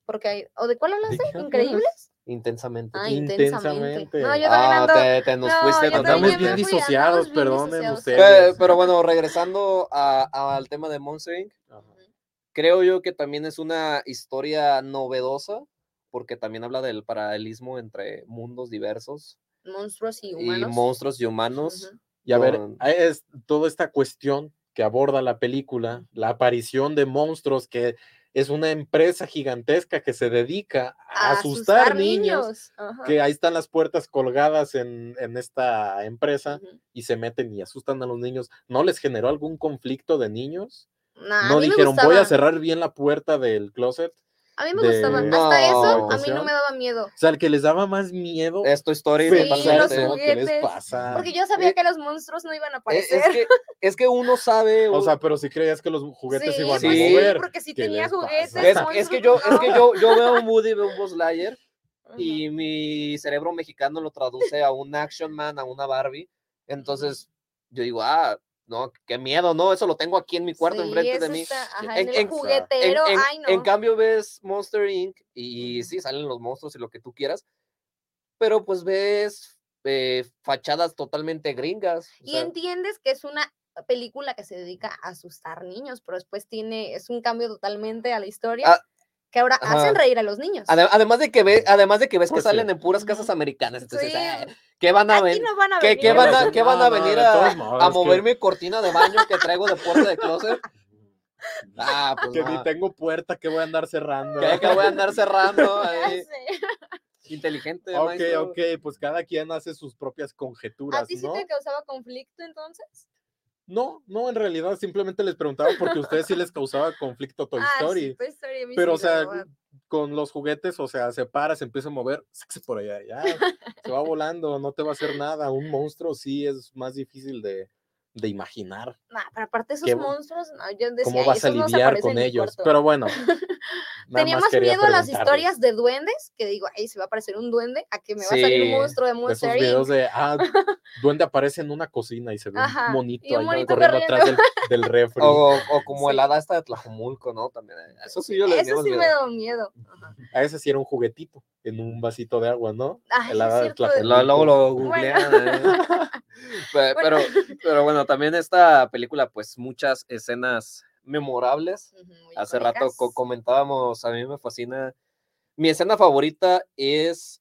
Porque hay. ¿O de cuál hablaste? ¿Increíbles? Intensamente. Ah, Intensamente. intensamente. No, yo Ah, ando. te, te nos No, fuiste yo Andamos bien disociados, perdonen ustedes. Eh, pero bueno, regresando a- al tema de Monster Inc., Ajá. creo yo que también es una historia novedosa, porque también habla del paralelismo entre mundos diversos Monstruos y y humanos. monstruos y humanos. Y a ver, es toda esta cuestión que aborda la película, la aparición de monstruos, que es una empresa gigantesca que se dedica a, asustar, niños, que ahí están las puertas colgadas en, en esta empresa y se meten y asustan a los niños. ¿No les generó algún conflicto de niños? Nah, ¿No dijeron, voy a cerrar bien la puerta del closet? A mí me de- gustaba. No. Hasta eso, a mí no me daba miedo. O sea, el que les daba más miedo. Es tu historia Sí. ¿Qué les pasa? Porque yo sabía Eh, que los monstruos no iban a Eh, aparecer. Es que, es que uno sabe. O sea, pero si creías que los juguetes sí, iban Sí. a sí, mover. porque si ¿Qué tenía juguetes. es, es que yo, es que yo, yo veo un Woody, veo un Buzz Lightyear, y mi cerebro mexicano lo traduce a un Action Man, a una Barbie. Entonces, yo digo, ah, no, qué miedo, no, eso lo tengo aquí en mi cuarto Sí, enfrente de mí. está- ajá, En- en, el en- juguetero, en, en- ay no. en cambio ves Monster Inc. y sí, salen los monstruos y lo que tú quieras, pero pues ves eh, fachadas totalmente gringas. y sea, entiendes que es una película que se dedica a asustar niños, pero después tiene, es un cambio totalmente a la historia. Ah, que ahora ajá. hacen reír a los niños. ade- además de que ve, además de que ves Pues que sí. salen en puras casas americanas, entonces, Sí. "Ah, ¿qué van a no van a ¿Qué, venir. qué van a, qué van a venir a, todos modos, a es que- mover mi cortina de baño que traigo de puerta de closet? Ah, pues Que no. ni tengo puerta que voy a andar cerrando. que, que voy a andar cerrando. Inteligente, Ok, maestro. ok, pues cada quien hace sus propias conjeturas, ¿A ti sí ¿no? te causaba conflicto entonces? No, no, en realidad simplemente les preguntaba porque a ustedes sí les causaba conflicto Toy ah, Story. sí, Pero, o sea, con los juguetes, o sea, se para, se empieza a mover, por allá, ya, se va volando, no te va a hacer nada. Un monstruo sí es más difícil de, de imaginar Nah, pero aparte esos qué- monstruos, no, yo decía, cómo vas a "Esos no lidiar aparecen con ellos. cuarto". Pero bueno, Tenía más miedo a las historias de duendes, que digo, ahí se va a aparecer un duende, a que me va a salir un Sí, monstruo de De esos Monster videos de, ah, duende aparece en una cocina y se ve Ajá, un monito y un ahí monito corriendo atrás del, del refri. O, o como Sí. el hada esta de Tlajomulco, ¿no? También. eh, Eso sí yo le Eso sí me da miedo. Ajá. A ese sí era un juguetito en un vasito de agua, ¿no? Ay, El sí hada de Tlajomulco. Luego lo Bueno. googlean. eh. Pe- Pero, pero bueno, también esta película, pues muchas escenas memorables. Ujú, muy Hace rato co- comentábamos, a mí me fascina. Mi escena favorita es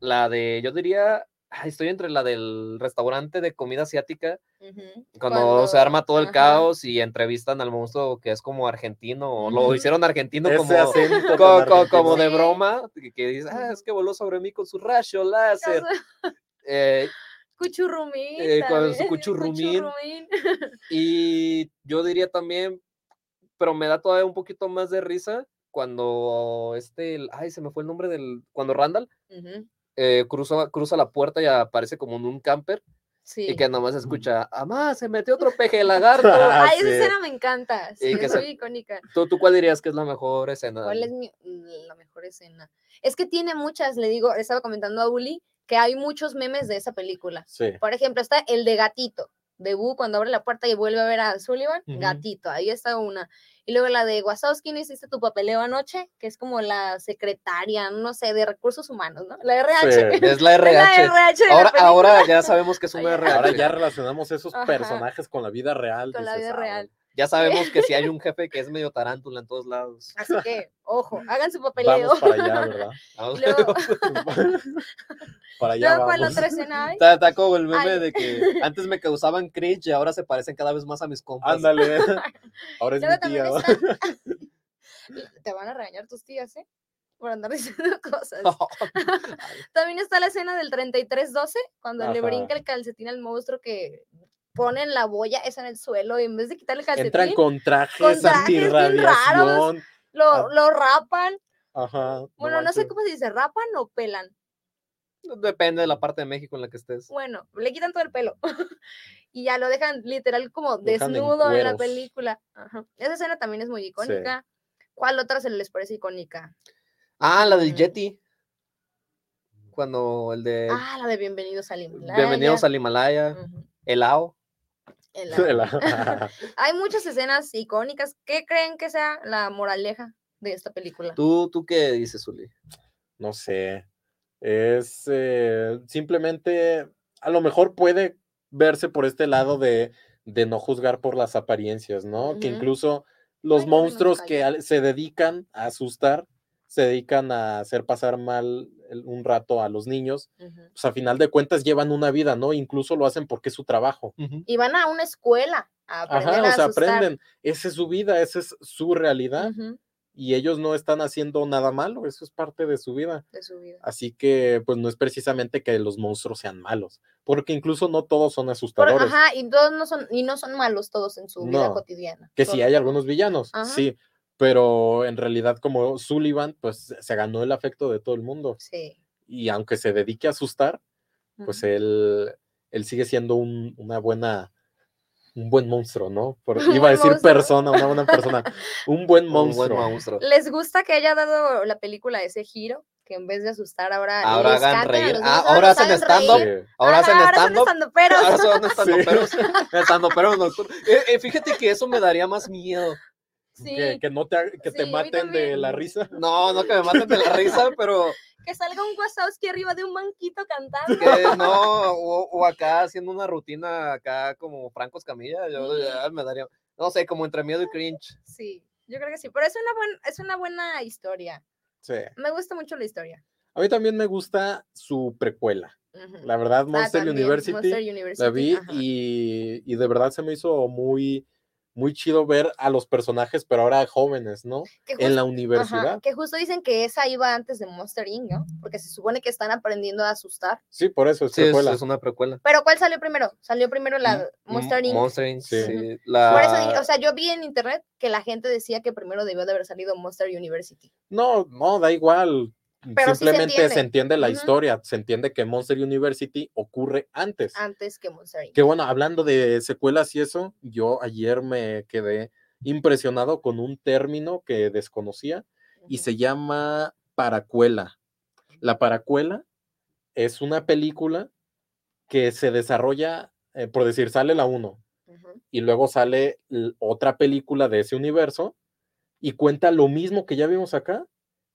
la de, yo diría, ay, estoy entre la del restaurante de comida asiática, Ujú, cuando, se arma todo el ajá. caos y entrevistan al monstruo que es como argentino, o lo Ujú. hicieron argentino Ese como, co- argentino. como de broma, que, que dice, ah, es que voló sobre mí con su rayo láser. Eh, Cuchurrumín. Eh, con su cuchurrumín. cuchurrumín. Y yo diría también, pero me da todavía un poquito más de risa cuando este, el- ay, se me fue el nombre del, cuando Randall Ujú, eh, cruza, cruza la puerta y aparece como en un camper Sí. y que nomás escucha, ¡Amá, se metió otro peje de lagarto! Ah, esa sí. escena me encanta. Sí, es se- muy icónica. ¿Tú, ¿Tú cuál dirías que es la mejor escena? ¿Cuál es mi- la mejor escena? Es que tiene muchas, le digo, estaba comentando a Uli que hay muchos memes de esa película. Sí. Por ejemplo, está el de gatito, de Boo cuando abre la puerta y vuelve a ver a Sullivan, gatito, ahí está una. Y luego la de Wazowski, ¿no hiciste tu papeleo anoche? Que es como la secretaria, no sé, de recursos humanos, ¿no? La RH. Sí. Es la Es la RH. RH la Ahora, ya sabemos que es un Ahora- RH. Ahora ya relacionamos esos Ajá. personajes con la vida real. Con la vida "Ah, real. Ya sabemos que si hay un jefe que es medio tarántula en todos lados. Así que, ojo, hagan su papeleo. Vamos para allá, ¿verdad? Vamos. Luego, para allá luego, ¿cuál vamos. otra escena hay? Está, está como el meme Ay. de que antes me causaban cringe y ahora se parecen cada vez más a mis compas. Ándale. Ahora es mi Luego también tía. está- Te van a regañar tus tías, ¿eh? Por andar diciendo cosas. También está la escena del 3312, cuando le brinca el calcetín al monstruo que ponen la boya esa en el suelo y en vez de quitarle el calcetín, Entran con trajes, con trajes bien antirradiación. lo, Ah. lo rapan. Ajá. Bueno, no sé cómo se dice, rapan o pelan. Depende de la parte de México en la que estés. Bueno, le quitan todo el pelo y ya lo dejan literal como desnudo en, la película. Esa escena también es muy icónica. ¿Cuál otra se les parece icónica? Ah, la del mm. Yeti. Cuando el de. Ah, la de Bienvenidos al Himalaya. Bienvenidos al Himalaya. El AO. Hay muchas escenas icónicas. ¿Qué creen que sea la moraleja de esta película? ¿Tú, tú qué dices, Uli? No sé. Es eh, simplemente, a lo mejor puede verse por este lado de, de no juzgar por las apariencias, ¿no? Que incluso los monstruos que se dedican a asustar, se dedican a hacer pasar mal un rato a los niños, pues a final de cuentas llevan una vida, ¿no? Incluso lo hacen porque es su trabajo. Y van a una escuela a aprender Ajá, o sea, aprenden. Esa es su vida, esa es su realidad y ellos no están haciendo nada malo, eso es parte de su vida. De su vida. Así que, pues no es precisamente que los monstruos sean malos, porque incluso no todos son asustadores. ajá, y todos no son, y no son malos todos en su vida cotidiana. Que sí hay algunos villanos, sí, pero en realidad como Sullivan, pues se ganó el afecto de todo el mundo. Sí. Y aunque se dedique a asustar, pues él, él sigue siendo una buena un buen monstruo, ¿no? iba a decir persona, una buena persona. Un buen monstruo. ¿Les gusta que haya dado la película ese giro? Que en vez de asustar ahora. Ahora hagan reír. Ah, ahora hacen stand-up. Ahora hacen stand-up. Pero Ahora son stand-up pero eh, fíjate que eso me daría más miedo. Sí. Que, no te, que te maten de la risa. No, no que me maten de la risa, pero que salga un Wazowski arriba de un banquito cantando. Que no, o, acá haciendo una rutina acá como Franco Escamilla, yo me daría, no sé, como entre miedo y cringe. Sí, yo creo que sí, pero es una, buena, es una buena historia. Sí. Me gusta mucho la historia. A mí también me gusta su precuela. La verdad, ah, Monster, University, la vi y, y, de verdad se me hizo muy, muy chido ver a los personajes, pero ahora jóvenes, ¿no? en la universidad. que justo dicen que esa iba antes de Monster Inc., ¿no? Porque se supone que están aprendiendo a asustar. Sí, por eso es sí, Es, una precuela. Pero ¿cuál salió primero? Salió primero la mm, Monster Inc. Monster Inc. Sí. Por eso, o sea, yo vi en internet que la gente decía que primero debió de haber salido Monster University. No, no, da igual. Simplemente se, entiende. la historia, se entiende que Monster University ocurre antes. Antes que Monster Que bueno, hablando de secuelas y eso, yo ayer me quedé impresionado con un término que desconocía y se llama paracuela. La paracuela es una película que se desarrolla, eh, por decir, sale la 1 y luego sale otra película de ese universo y cuenta lo mismo que ya vimos acá,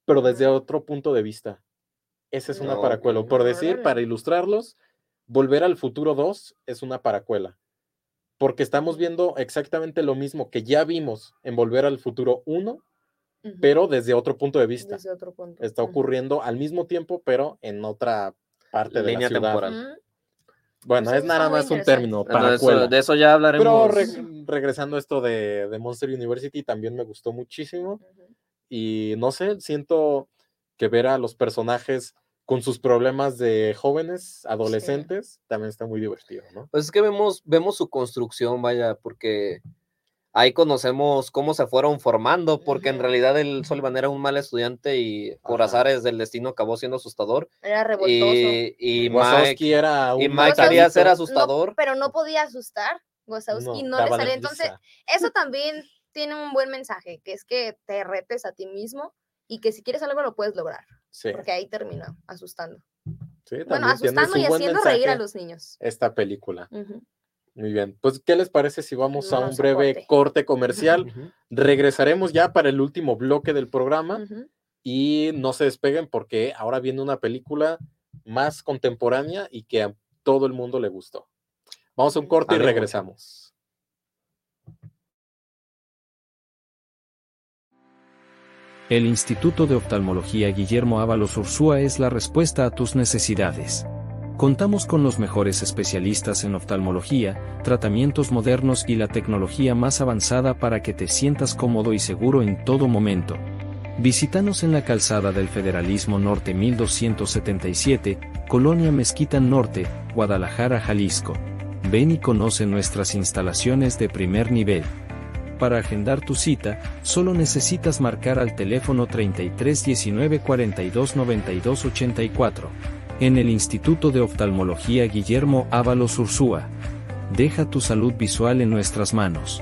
pero desde otro punto de vista. Esa es una paracuela. Por decir, para ilustrarlos, Volver al Futuro 2 es una paracuela. Porque estamos viendo exactamente lo mismo que ya vimos en Volver al Futuro 1, pero desde otro punto de vista. Está ocurriendo al mismo tiempo, pero en otra parte de la ciudad. temporal. Bueno, es nada más un término. Paracuela. De eso, ya hablaremos. Pero regresando a esto de, Monster University, también me gustó muchísimo y no sé, siento que ver a los personajes con sus problemas de jóvenes, adolescentes, también está muy divertido, ¿no? Pues es que vemos, vemos su construcción, vaya, porque ahí conocemos cómo se fueron formando, porque en realidad el Sullivan era un mal estudiante y por azares del destino acabó siendo asustador. Era revoltoso. Y, Mike, era y Mike quería ser asustador. pero no podía asustar, Wazowski no, le salía. Entonces, eso también tiene un buen mensaje, que es que te retes a ti mismo y que si quieres algo lo puedes lograr. Porque ahí termina asustando. bueno, asustando y haciendo reír a los niños. Esta película. Muy bien. Pues, ¿qué les parece si vamos, a un breve corte, comercial? Regresaremos ya para el último bloque del programa y no se despeguen porque ahora viene una película más contemporánea y que a todo el mundo le gustó. Vamos a un corte y regresamos. El Instituto de Oftalmología Guillermo Ábalos Ursúa es la respuesta a tus necesidades. Contamos con los mejores especialistas en oftalmología, tratamientos modernos y la tecnología más avanzada para que te sientas cómodo y seguro en todo momento. Visítanos en la calzada del Federalismo Norte 1277, Colonia Mezquita Norte, Guadalajara, Jalisco. Ven y conoce nuestras instalaciones de primer nivel. Para agendar tu cita, solo necesitas marcar al teléfono 33 19 42 92 84. En el Instituto de Oftalmología Guillermo Ábalos Ursúa. Deja tu salud visual en nuestras manos.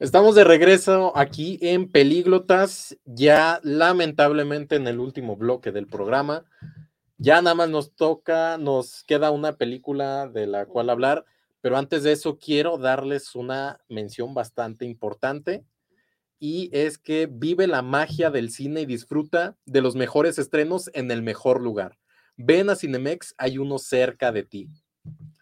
Estamos de regreso aquí en Pelíglotas, ya lamentablemente en el último bloque del programa. Ya nada más nos toca, nos queda una película de la cual hablar, pero antes de eso quiero darles una mención bastante importante y es que vive la magia del cine y disfruta de los mejores estrenos en el mejor lugar. Ven a Cinemex, hay uno cerca de ti.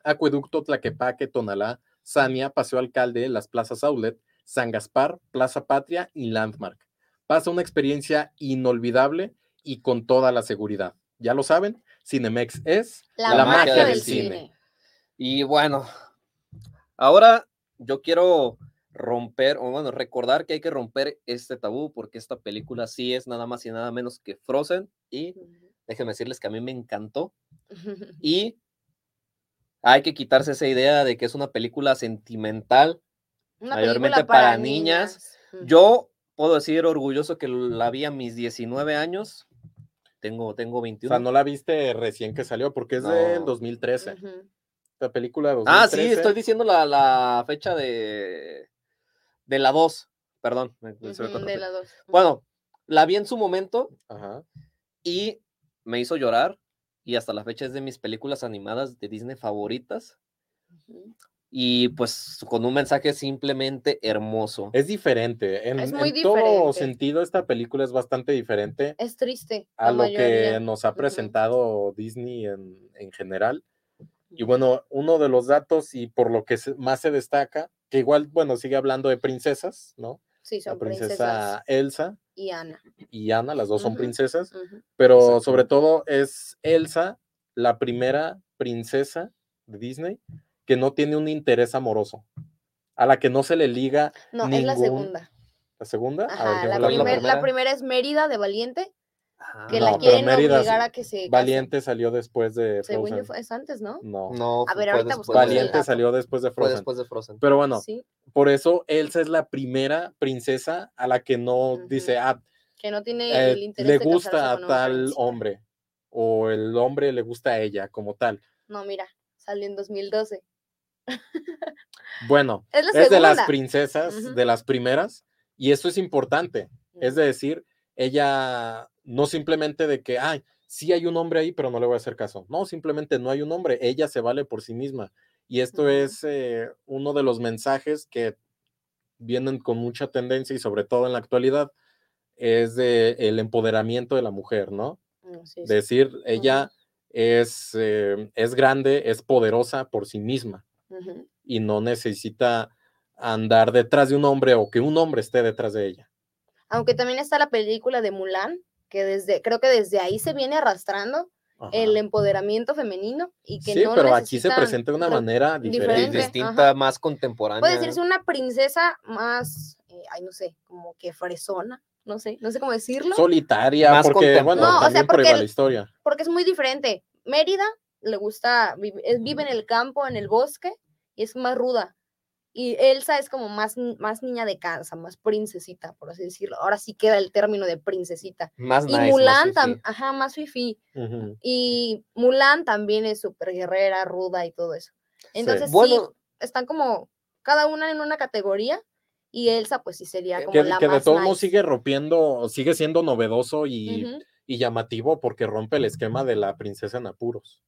Acueducto, Tlaquepaque, Tonalá, Sania, Paseo Alcalde, Las Plazas Outlet, San Gaspar, Plaza Patria y Landmark. Pasa una experiencia inolvidable y con toda la seguridad. Ya lo saben, Cinemex es la, magia, del, cine. Y bueno, ahora yo quiero romper, o bueno, recordar que hay que romper este tabú porque esta película sí es nada más y nada menos que Frozen y déjenme decirles que a mí me encantó y hay que quitarse esa idea de que es una película sentimental mayormente para, niñas. Yo puedo decir orgulloso que la vi a mis 19 años. Tengo, tengo 21. O sea, no la viste recién que salió, porque es del 2013. La película de 2013. Ah, sí, estoy diciendo la, fecha de, de la 2. Perdón. de la 2. Bueno, la vi en su momento y me hizo llorar. Y hasta la fecha es de mis películas animadas de Disney favoritas y pues con un mensaje simplemente hermoso. Es diferente, en, todo sentido esta película es bastante diferente. Es triste. A lo que nos ha presentado Disney en, en, general. Y bueno, uno de los datos y por lo que más se destaca, que igual, bueno, sigue hablando de princesas, ¿no? Sí, son La princesa Elsa. Y Ana. Y Ana, las dos son princesas, pero sobre todo es Elsa la primera princesa de Disney que no tiene un interés amoroso, a la que no se le liga. No, es la segunda. ¿La segunda? la, primera es Mérida de Valiente, que la quieren obligar a que se. Valiente salió después de Frozen. es antes, ¿no? No. no a ver, ahorita Valiente salió después de Frozen. después de Frozen. Pero bueno, por eso Elsa es la primera princesa a la que no dice, ah, que no tiene el eh, interés le gusta a tal hombre o el hombre le gusta a ella como tal. No, mira, salió en 2012. Bueno, es, de las princesas, de las primeras, y eso es importante. Es decir, ella no simplemente de que, ay, sí hay un hombre ahí, pero no le voy a hacer caso. No, simplemente no hay un hombre, ella se vale por sí misma. Y esto es eh, uno de los mensajes que vienen con mucha tendencia y sobre todo en la actualidad, es de el empoderamiento de la mujer, ¿no? Mm, Decir, ella es, eh, es grande, es poderosa por sí misma y no necesita andar detrás de un hombre o que un hombre esté detrás de ella. Aunque también está la película de Mulan, que desde, creo que desde ahí se viene arrastrando el empoderamiento femenino y que sí, pero aquí se presenta de una manera diferente, distinta, más contemporánea. Puede decirse una princesa más, eh, ay, no sé, como que fresona, no sé, no sé cómo decirlo. Solitaria, más porque, bueno, también por la historia. Porque es muy diferente. Mérida le gusta, vive, en el campo, en el bosque, es más ruda. Y Elsa es como más, más niña de casa, más princesita, por así decirlo. Ahora sí queda el término de princesita. Más y nice, Mulan, más ajá, más fifi. Y Mulan también es súper guerrera, ruda y todo eso. Entonces sí, Bueno, están como cada una en una categoría y Elsa pues sí sería como Que, la que de más todos modos nice. sigue rompiendo, sigue siendo novedoso y, y llamativo porque rompe el esquema de la princesa en apuros.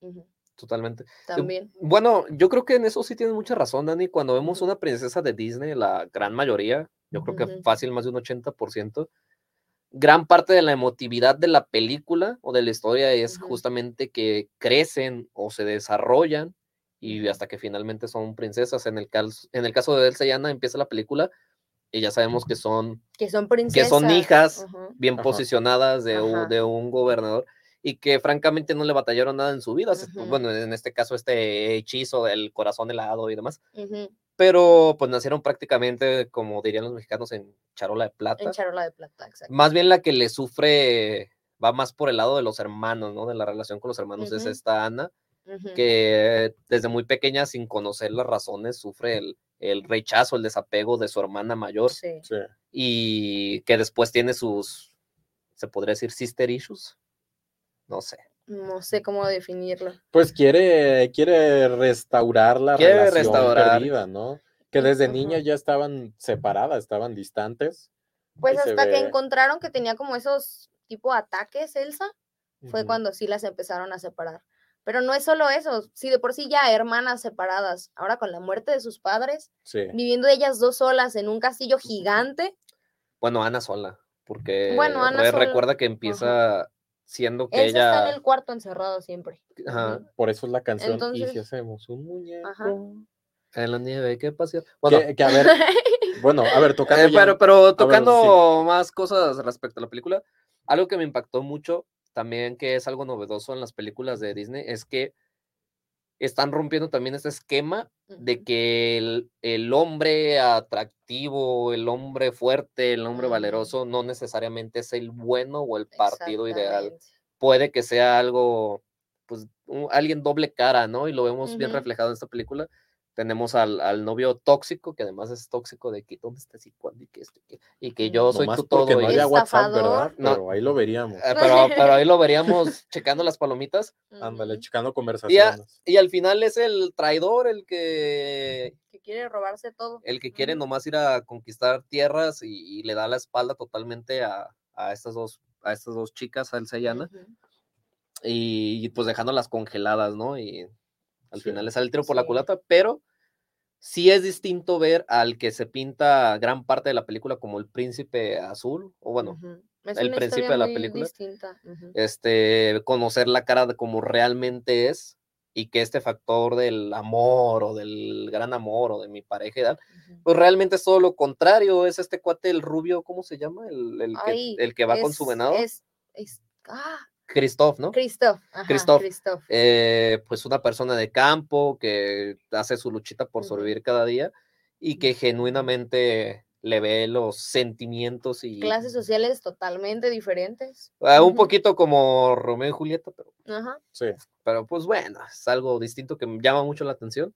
ujú, totalmente. También. Bueno, yo creo que en eso sí tienes mucha razón, Dani. Cuando vemos una princesa de Disney, la gran mayoría, yo creo que Ujú. fácil más de un 80%, gran parte de la emotividad de la película o de la historia es justamente que crecen o se desarrollan y hasta que finalmente son princesas. En el, caso, en el caso de Elsa y Anna empieza la película y ya sabemos que son Que son princesas. que son hijas bien posicionadas de, de un gobernador y que francamente no le batallaron nada en su vida. se- Ujú. Bueno, en este caso este hechizo del corazón helado y demás. ujú, Pero pues nacieron prácticamente, como dirían los mexicanos, en charola de plata. En charola de plata, exacto. Más bien la que le sufre va más por el lado de los hermanos, ¿no? De la relación con los hermanos es Ujú. esta Ana, que desde muy pequeña, sin conocer las razones, sufre el, el rechazo, el desapego de su hermana mayor sí. Sí. y que después tiene sus, se podría decir, sister issues. No sé. No sé cómo definirlo. Pues quiere, quiere restaurar la Quiere relación restaurar. perdida, ¿no? Que desde niña ya estaban separadas, estaban distantes. Pues hasta que ve- encontraron que tenía como esos tipo ataques, Elsa, fue cuando sí las empezaron a separar. Pero no es solo eso, si de por sí ya hermanas separadas, ahora con la muerte de sus padres, Sí. viviendo ellas dos solas en un castillo gigante, Bueno, Ana sola, porque Bueno, Ana re- sola. recuerda que empieza siendo que Elsa está en ella... el cuarto encerrado siempre. Ajá, Ujú. Por eso es la canción. y si Entonces- hacemos un muñeco. Ajá. en la nieve, ¿qué pasa? Bueno, Que, que a ver, bueno, a ver, tocando Eh, pero, pero ver, tocando más cosas respecto a la película, algo que me impactó mucho también, que es algo novedoso en las películas de Disney, es que están rompiendo también este esquema de que el, el hombre atractivo, el hombre fuerte, el hombre Ujú. valeroso, no necesariamente es el bueno o el partido ideal. Puede que sea algo, pues, un- alguien doble cara, ¿no? Y lo vemos bien reflejado en esta película. Tenemos al, al novio tóxico, que además es tóxico de que dónde estás y cuándo y que esto y que, y que yo soy nomás tu todo. no y- había WhatsApp, ¿verdad? Estafador. No. Pero ahí lo veríamos. Eh, pero, pero ahí lo veríamos checando las palomitas. Ándale, checando conversaciones. Y al final es el traidor el que, Que quiere robarse todo. el que quiere nomás ir a conquistar tierras y, y le da la espalda totalmente a, a estas dos a estas dos chicas, a Elsa y Ana, Ujú. y pues dejándolas congeladas, ¿no? Y al Sí. final le sale el tiro por la Sí. culata, pero sí es distinto ver al que se pinta gran parte de la película como el príncipe azul, o bueno. Es el historia de la película. distinta. Ujú. este, conocer la cara de como realmente es y que este factor del amor o del gran amor o de mi pareja y tal, pues realmente es todo lo contrario, es este cuate, el rubio, ¿cómo se llama? El, el que, Ay, el que va con su venado, Es, es, ah, Christoph, ¿no? Christoph. Ajá, Christoph. Christoph. Eh, pues una persona de campo que hace su luchita por sobrevivir cada día y que genuinamente le ve los sentimientos y Clases sociales totalmente diferentes. ah, un poquito como Romeo y Julieta, pero Ajá. Sí. pero pues bueno, es algo distinto que me llama mucho la atención.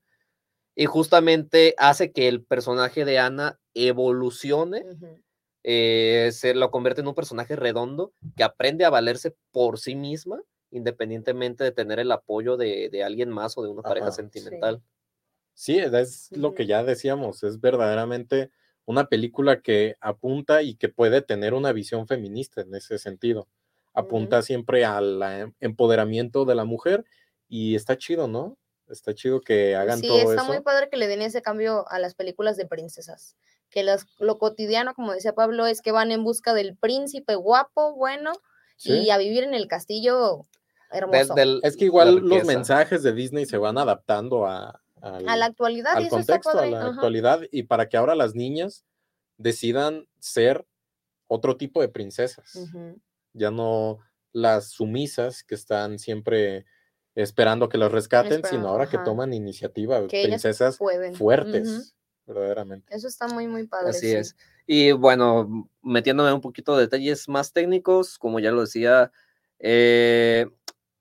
Y justamente hace que el personaje de Ana evolucione, ujú. Eh, se lo convierte en un personaje redondo que aprende a valerse por sí misma, independientemente de tener el apoyo de, de alguien más o de una pareja Ajá, sentimental. Sí, es lo que ya decíamos, es verdaderamente una película que apunta y que puede tener una visión feminista en ese sentido. Apunta siempre al em- empoderamiento de la mujer y está chido, ¿no? Está chido que hagan Sí, todo está eso. muy padre que le den ese cambio a las películas de princesas. Que las- lo cotidiano, como decía Pablo, es que van en busca del príncipe guapo, bueno, Sí. y a vivir en el castillo hermoso. del- Es que igual los mensajes de Disney se van adaptando a, al, a la actualidad, y al está contexto, a la ajá. actualidad, y para que ahora las niñas decidan ser otro tipo de princesas. Ya no las sumisas que están siempre esperando que las rescaten, sino ahora que toman iniciativa, Que princesas fuertes, verdaderamente. Eso está muy, muy padre. Así sí. es. Y bueno, metiéndome un poquito de detalles más técnicos, como ya lo decía, eh,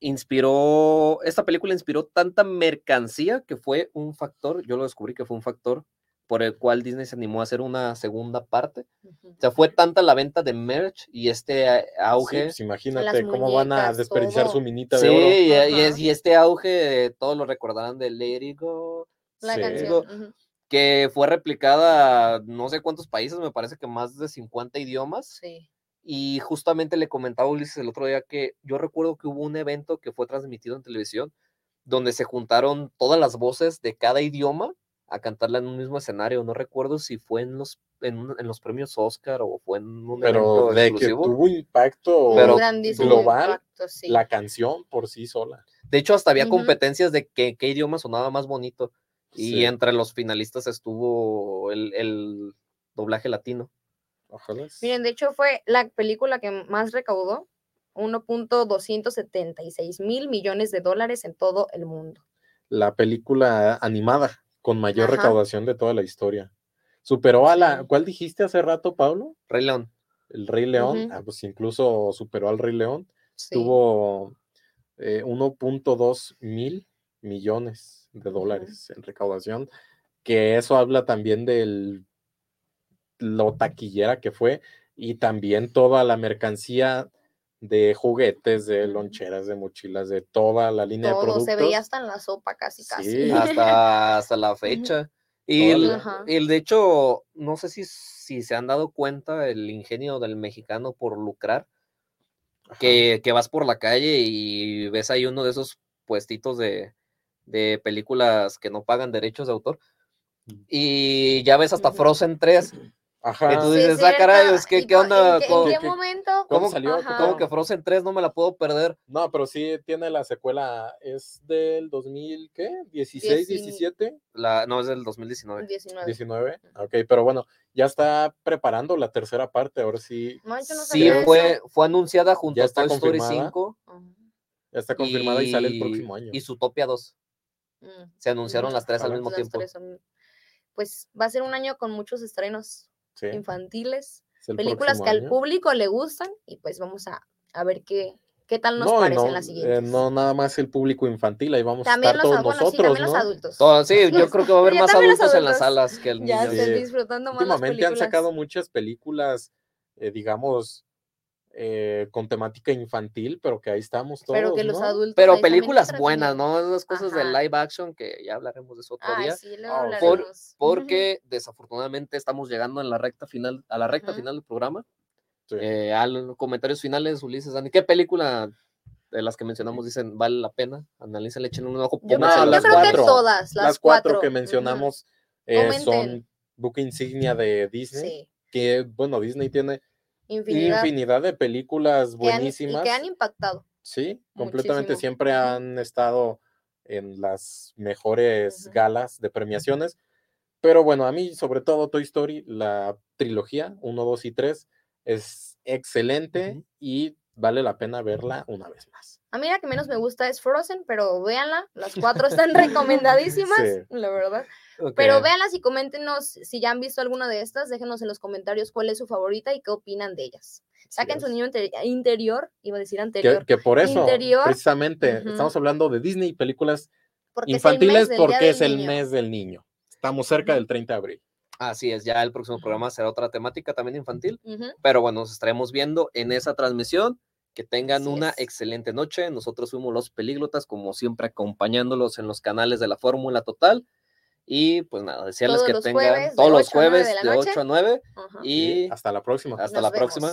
inspiró, esta película inspiró tanta mercancía que fue un factor, yo lo descubrí que fue un factor por el cual Disney se animó a hacer una segunda parte. O sea, fue tanta la venta de merch y este eh, auge. pues imagínate cómo van a desperdiciar su minita de oro. Sí, y, este auge, todos lo recordarán de Let It Go. La canción. Que fue replicada no sé cuántos países, me parece que más de 50 idiomas. Sí. Y justamente le comentaba a Ulises el otro día que yo recuerdo que hubo un evento que fue transmitido en televisión donde se juntaron todas las voces de cada idioma a cantarla en un mismo escenario. No recuerdo si fue en los, en, los premios Oscar o fue en un Pero de que tuvo impacto global la canción por sí sola. De hecho, hasta había competencias de qué idioma sonaba más bonito. Y entre los finalistas estuvo el, doblaje latino. Ojalá. Miren, de hecho fue la película que más recaudó, 1.276 mil millones de dólares en todo el mundo. La película animada con mayor recaudación de toda la historia. Superó a la, ¿cuál dijiste hace rato, Pablo? Rey León. El Rey León, ah, pues incluso superó al Rey León. Tuvo 1.2 eh, mil millones de dólares en recaudación, que eso habla también del lo taquillera que fue y también toda la mercancía de juguetes, de loncheras, de mochilas, de toda la línea de productos. se veía hasta en la sopa casi, casi. Hasta, hasta la fecha. Y el, de hecho, no sé si, si se han dado cuenta el ingenio del mexicano por lucrar, que, que, vas por la calle y ves ahí uno de esos puestitos de, de películas que no pagan derechos de autor. Y ya ves hasta Frozen 3 Ajá. Y tú dices, ah, caray, es que, ¿qué onda? ¿En qué, qué momento? ¿Cómo salió? ¿Cómo que Frozen 3 no me la puedo perder? No, pero sí tiene la secuela, es del 2000, ¿qué? ¿16, 17? La, no, es del 2019. 19. 19, ok, pero bueno, ya está preparando la tercera parte, ahora sí. sí, fue, fue anunciada junto a Toy Story 5. Ya está confirmada y, sale el próximo año. Y Zootopia 2. Mm, Se anunciaron las tres al mismo tiempo. Pues va a ser un año con muchos estrenos infantiles, películas que al público le gustan y pues vamos a, a ver qué, qué tal nos parecen las eh, siguientes. no nada más el público infantil, ahí vamos a estar todos nosotros, sí, también los adultos. sí, yo creo que va a haber más adultos, en las salas que el Ya están disfrutando más Últimamente han sacado muchas películas, eh, digamos, eh, con temática infantil, pero que ahí estamos todos. Pero que los adultos. Pero películas buenas, ¿no? Esas cosas de live action que ya hablaremos de eso otro día. Ah, porque desafortunadamente estamos llegando en la recta final, a la recta final del programa. Eh, a los comentarios finales, Ulises, Dani, ¿qué película de las que mencionamos dicen vale la pena? Analícenle, echen un ojo. Yo, creo, que todas, las, cuatro, que mencionamos eh, son buque insignia de Disney. Que, bueno, Disney tiene infinidad, de películas buenísimas. y que han impactado. Sí, completamente siempre han estado en las mejores galas de premiaciones. Pero bueno, a mí, sobre todo Toy Story, la trilogía 1, 2 y 3, es excelente y vale la pena verla una vez más. A mí la que menos me gusta es Frozen, pero véanla, las cuatro están recomendadísimas, la verdad. Pero véanlas y coméntenos si ya han visto alguna de estas, déjenos en los comentarios cuál es su favorita y qué opinan de ellas. Saquen su niño interior, iba a decir anterior. Que, por eso, precisamente, estamos hablando de Disney, películas infantiles porque es el mes del niño. Estamos cerca del 30 de abril. Así es, ya el próximo programa será otra temática también infantil, pero bueno, nos estaremos viendo en esa transmisión. Que tengan una excelente noche. Nosotros fuimos los pelíglotas, como siempre, acompañándolos en los canales de la Fórmula Total. Y pues nada, desearles que tengan todos los jueves de, 8 a 9. Y hasta la próxima. Hasta la próxima.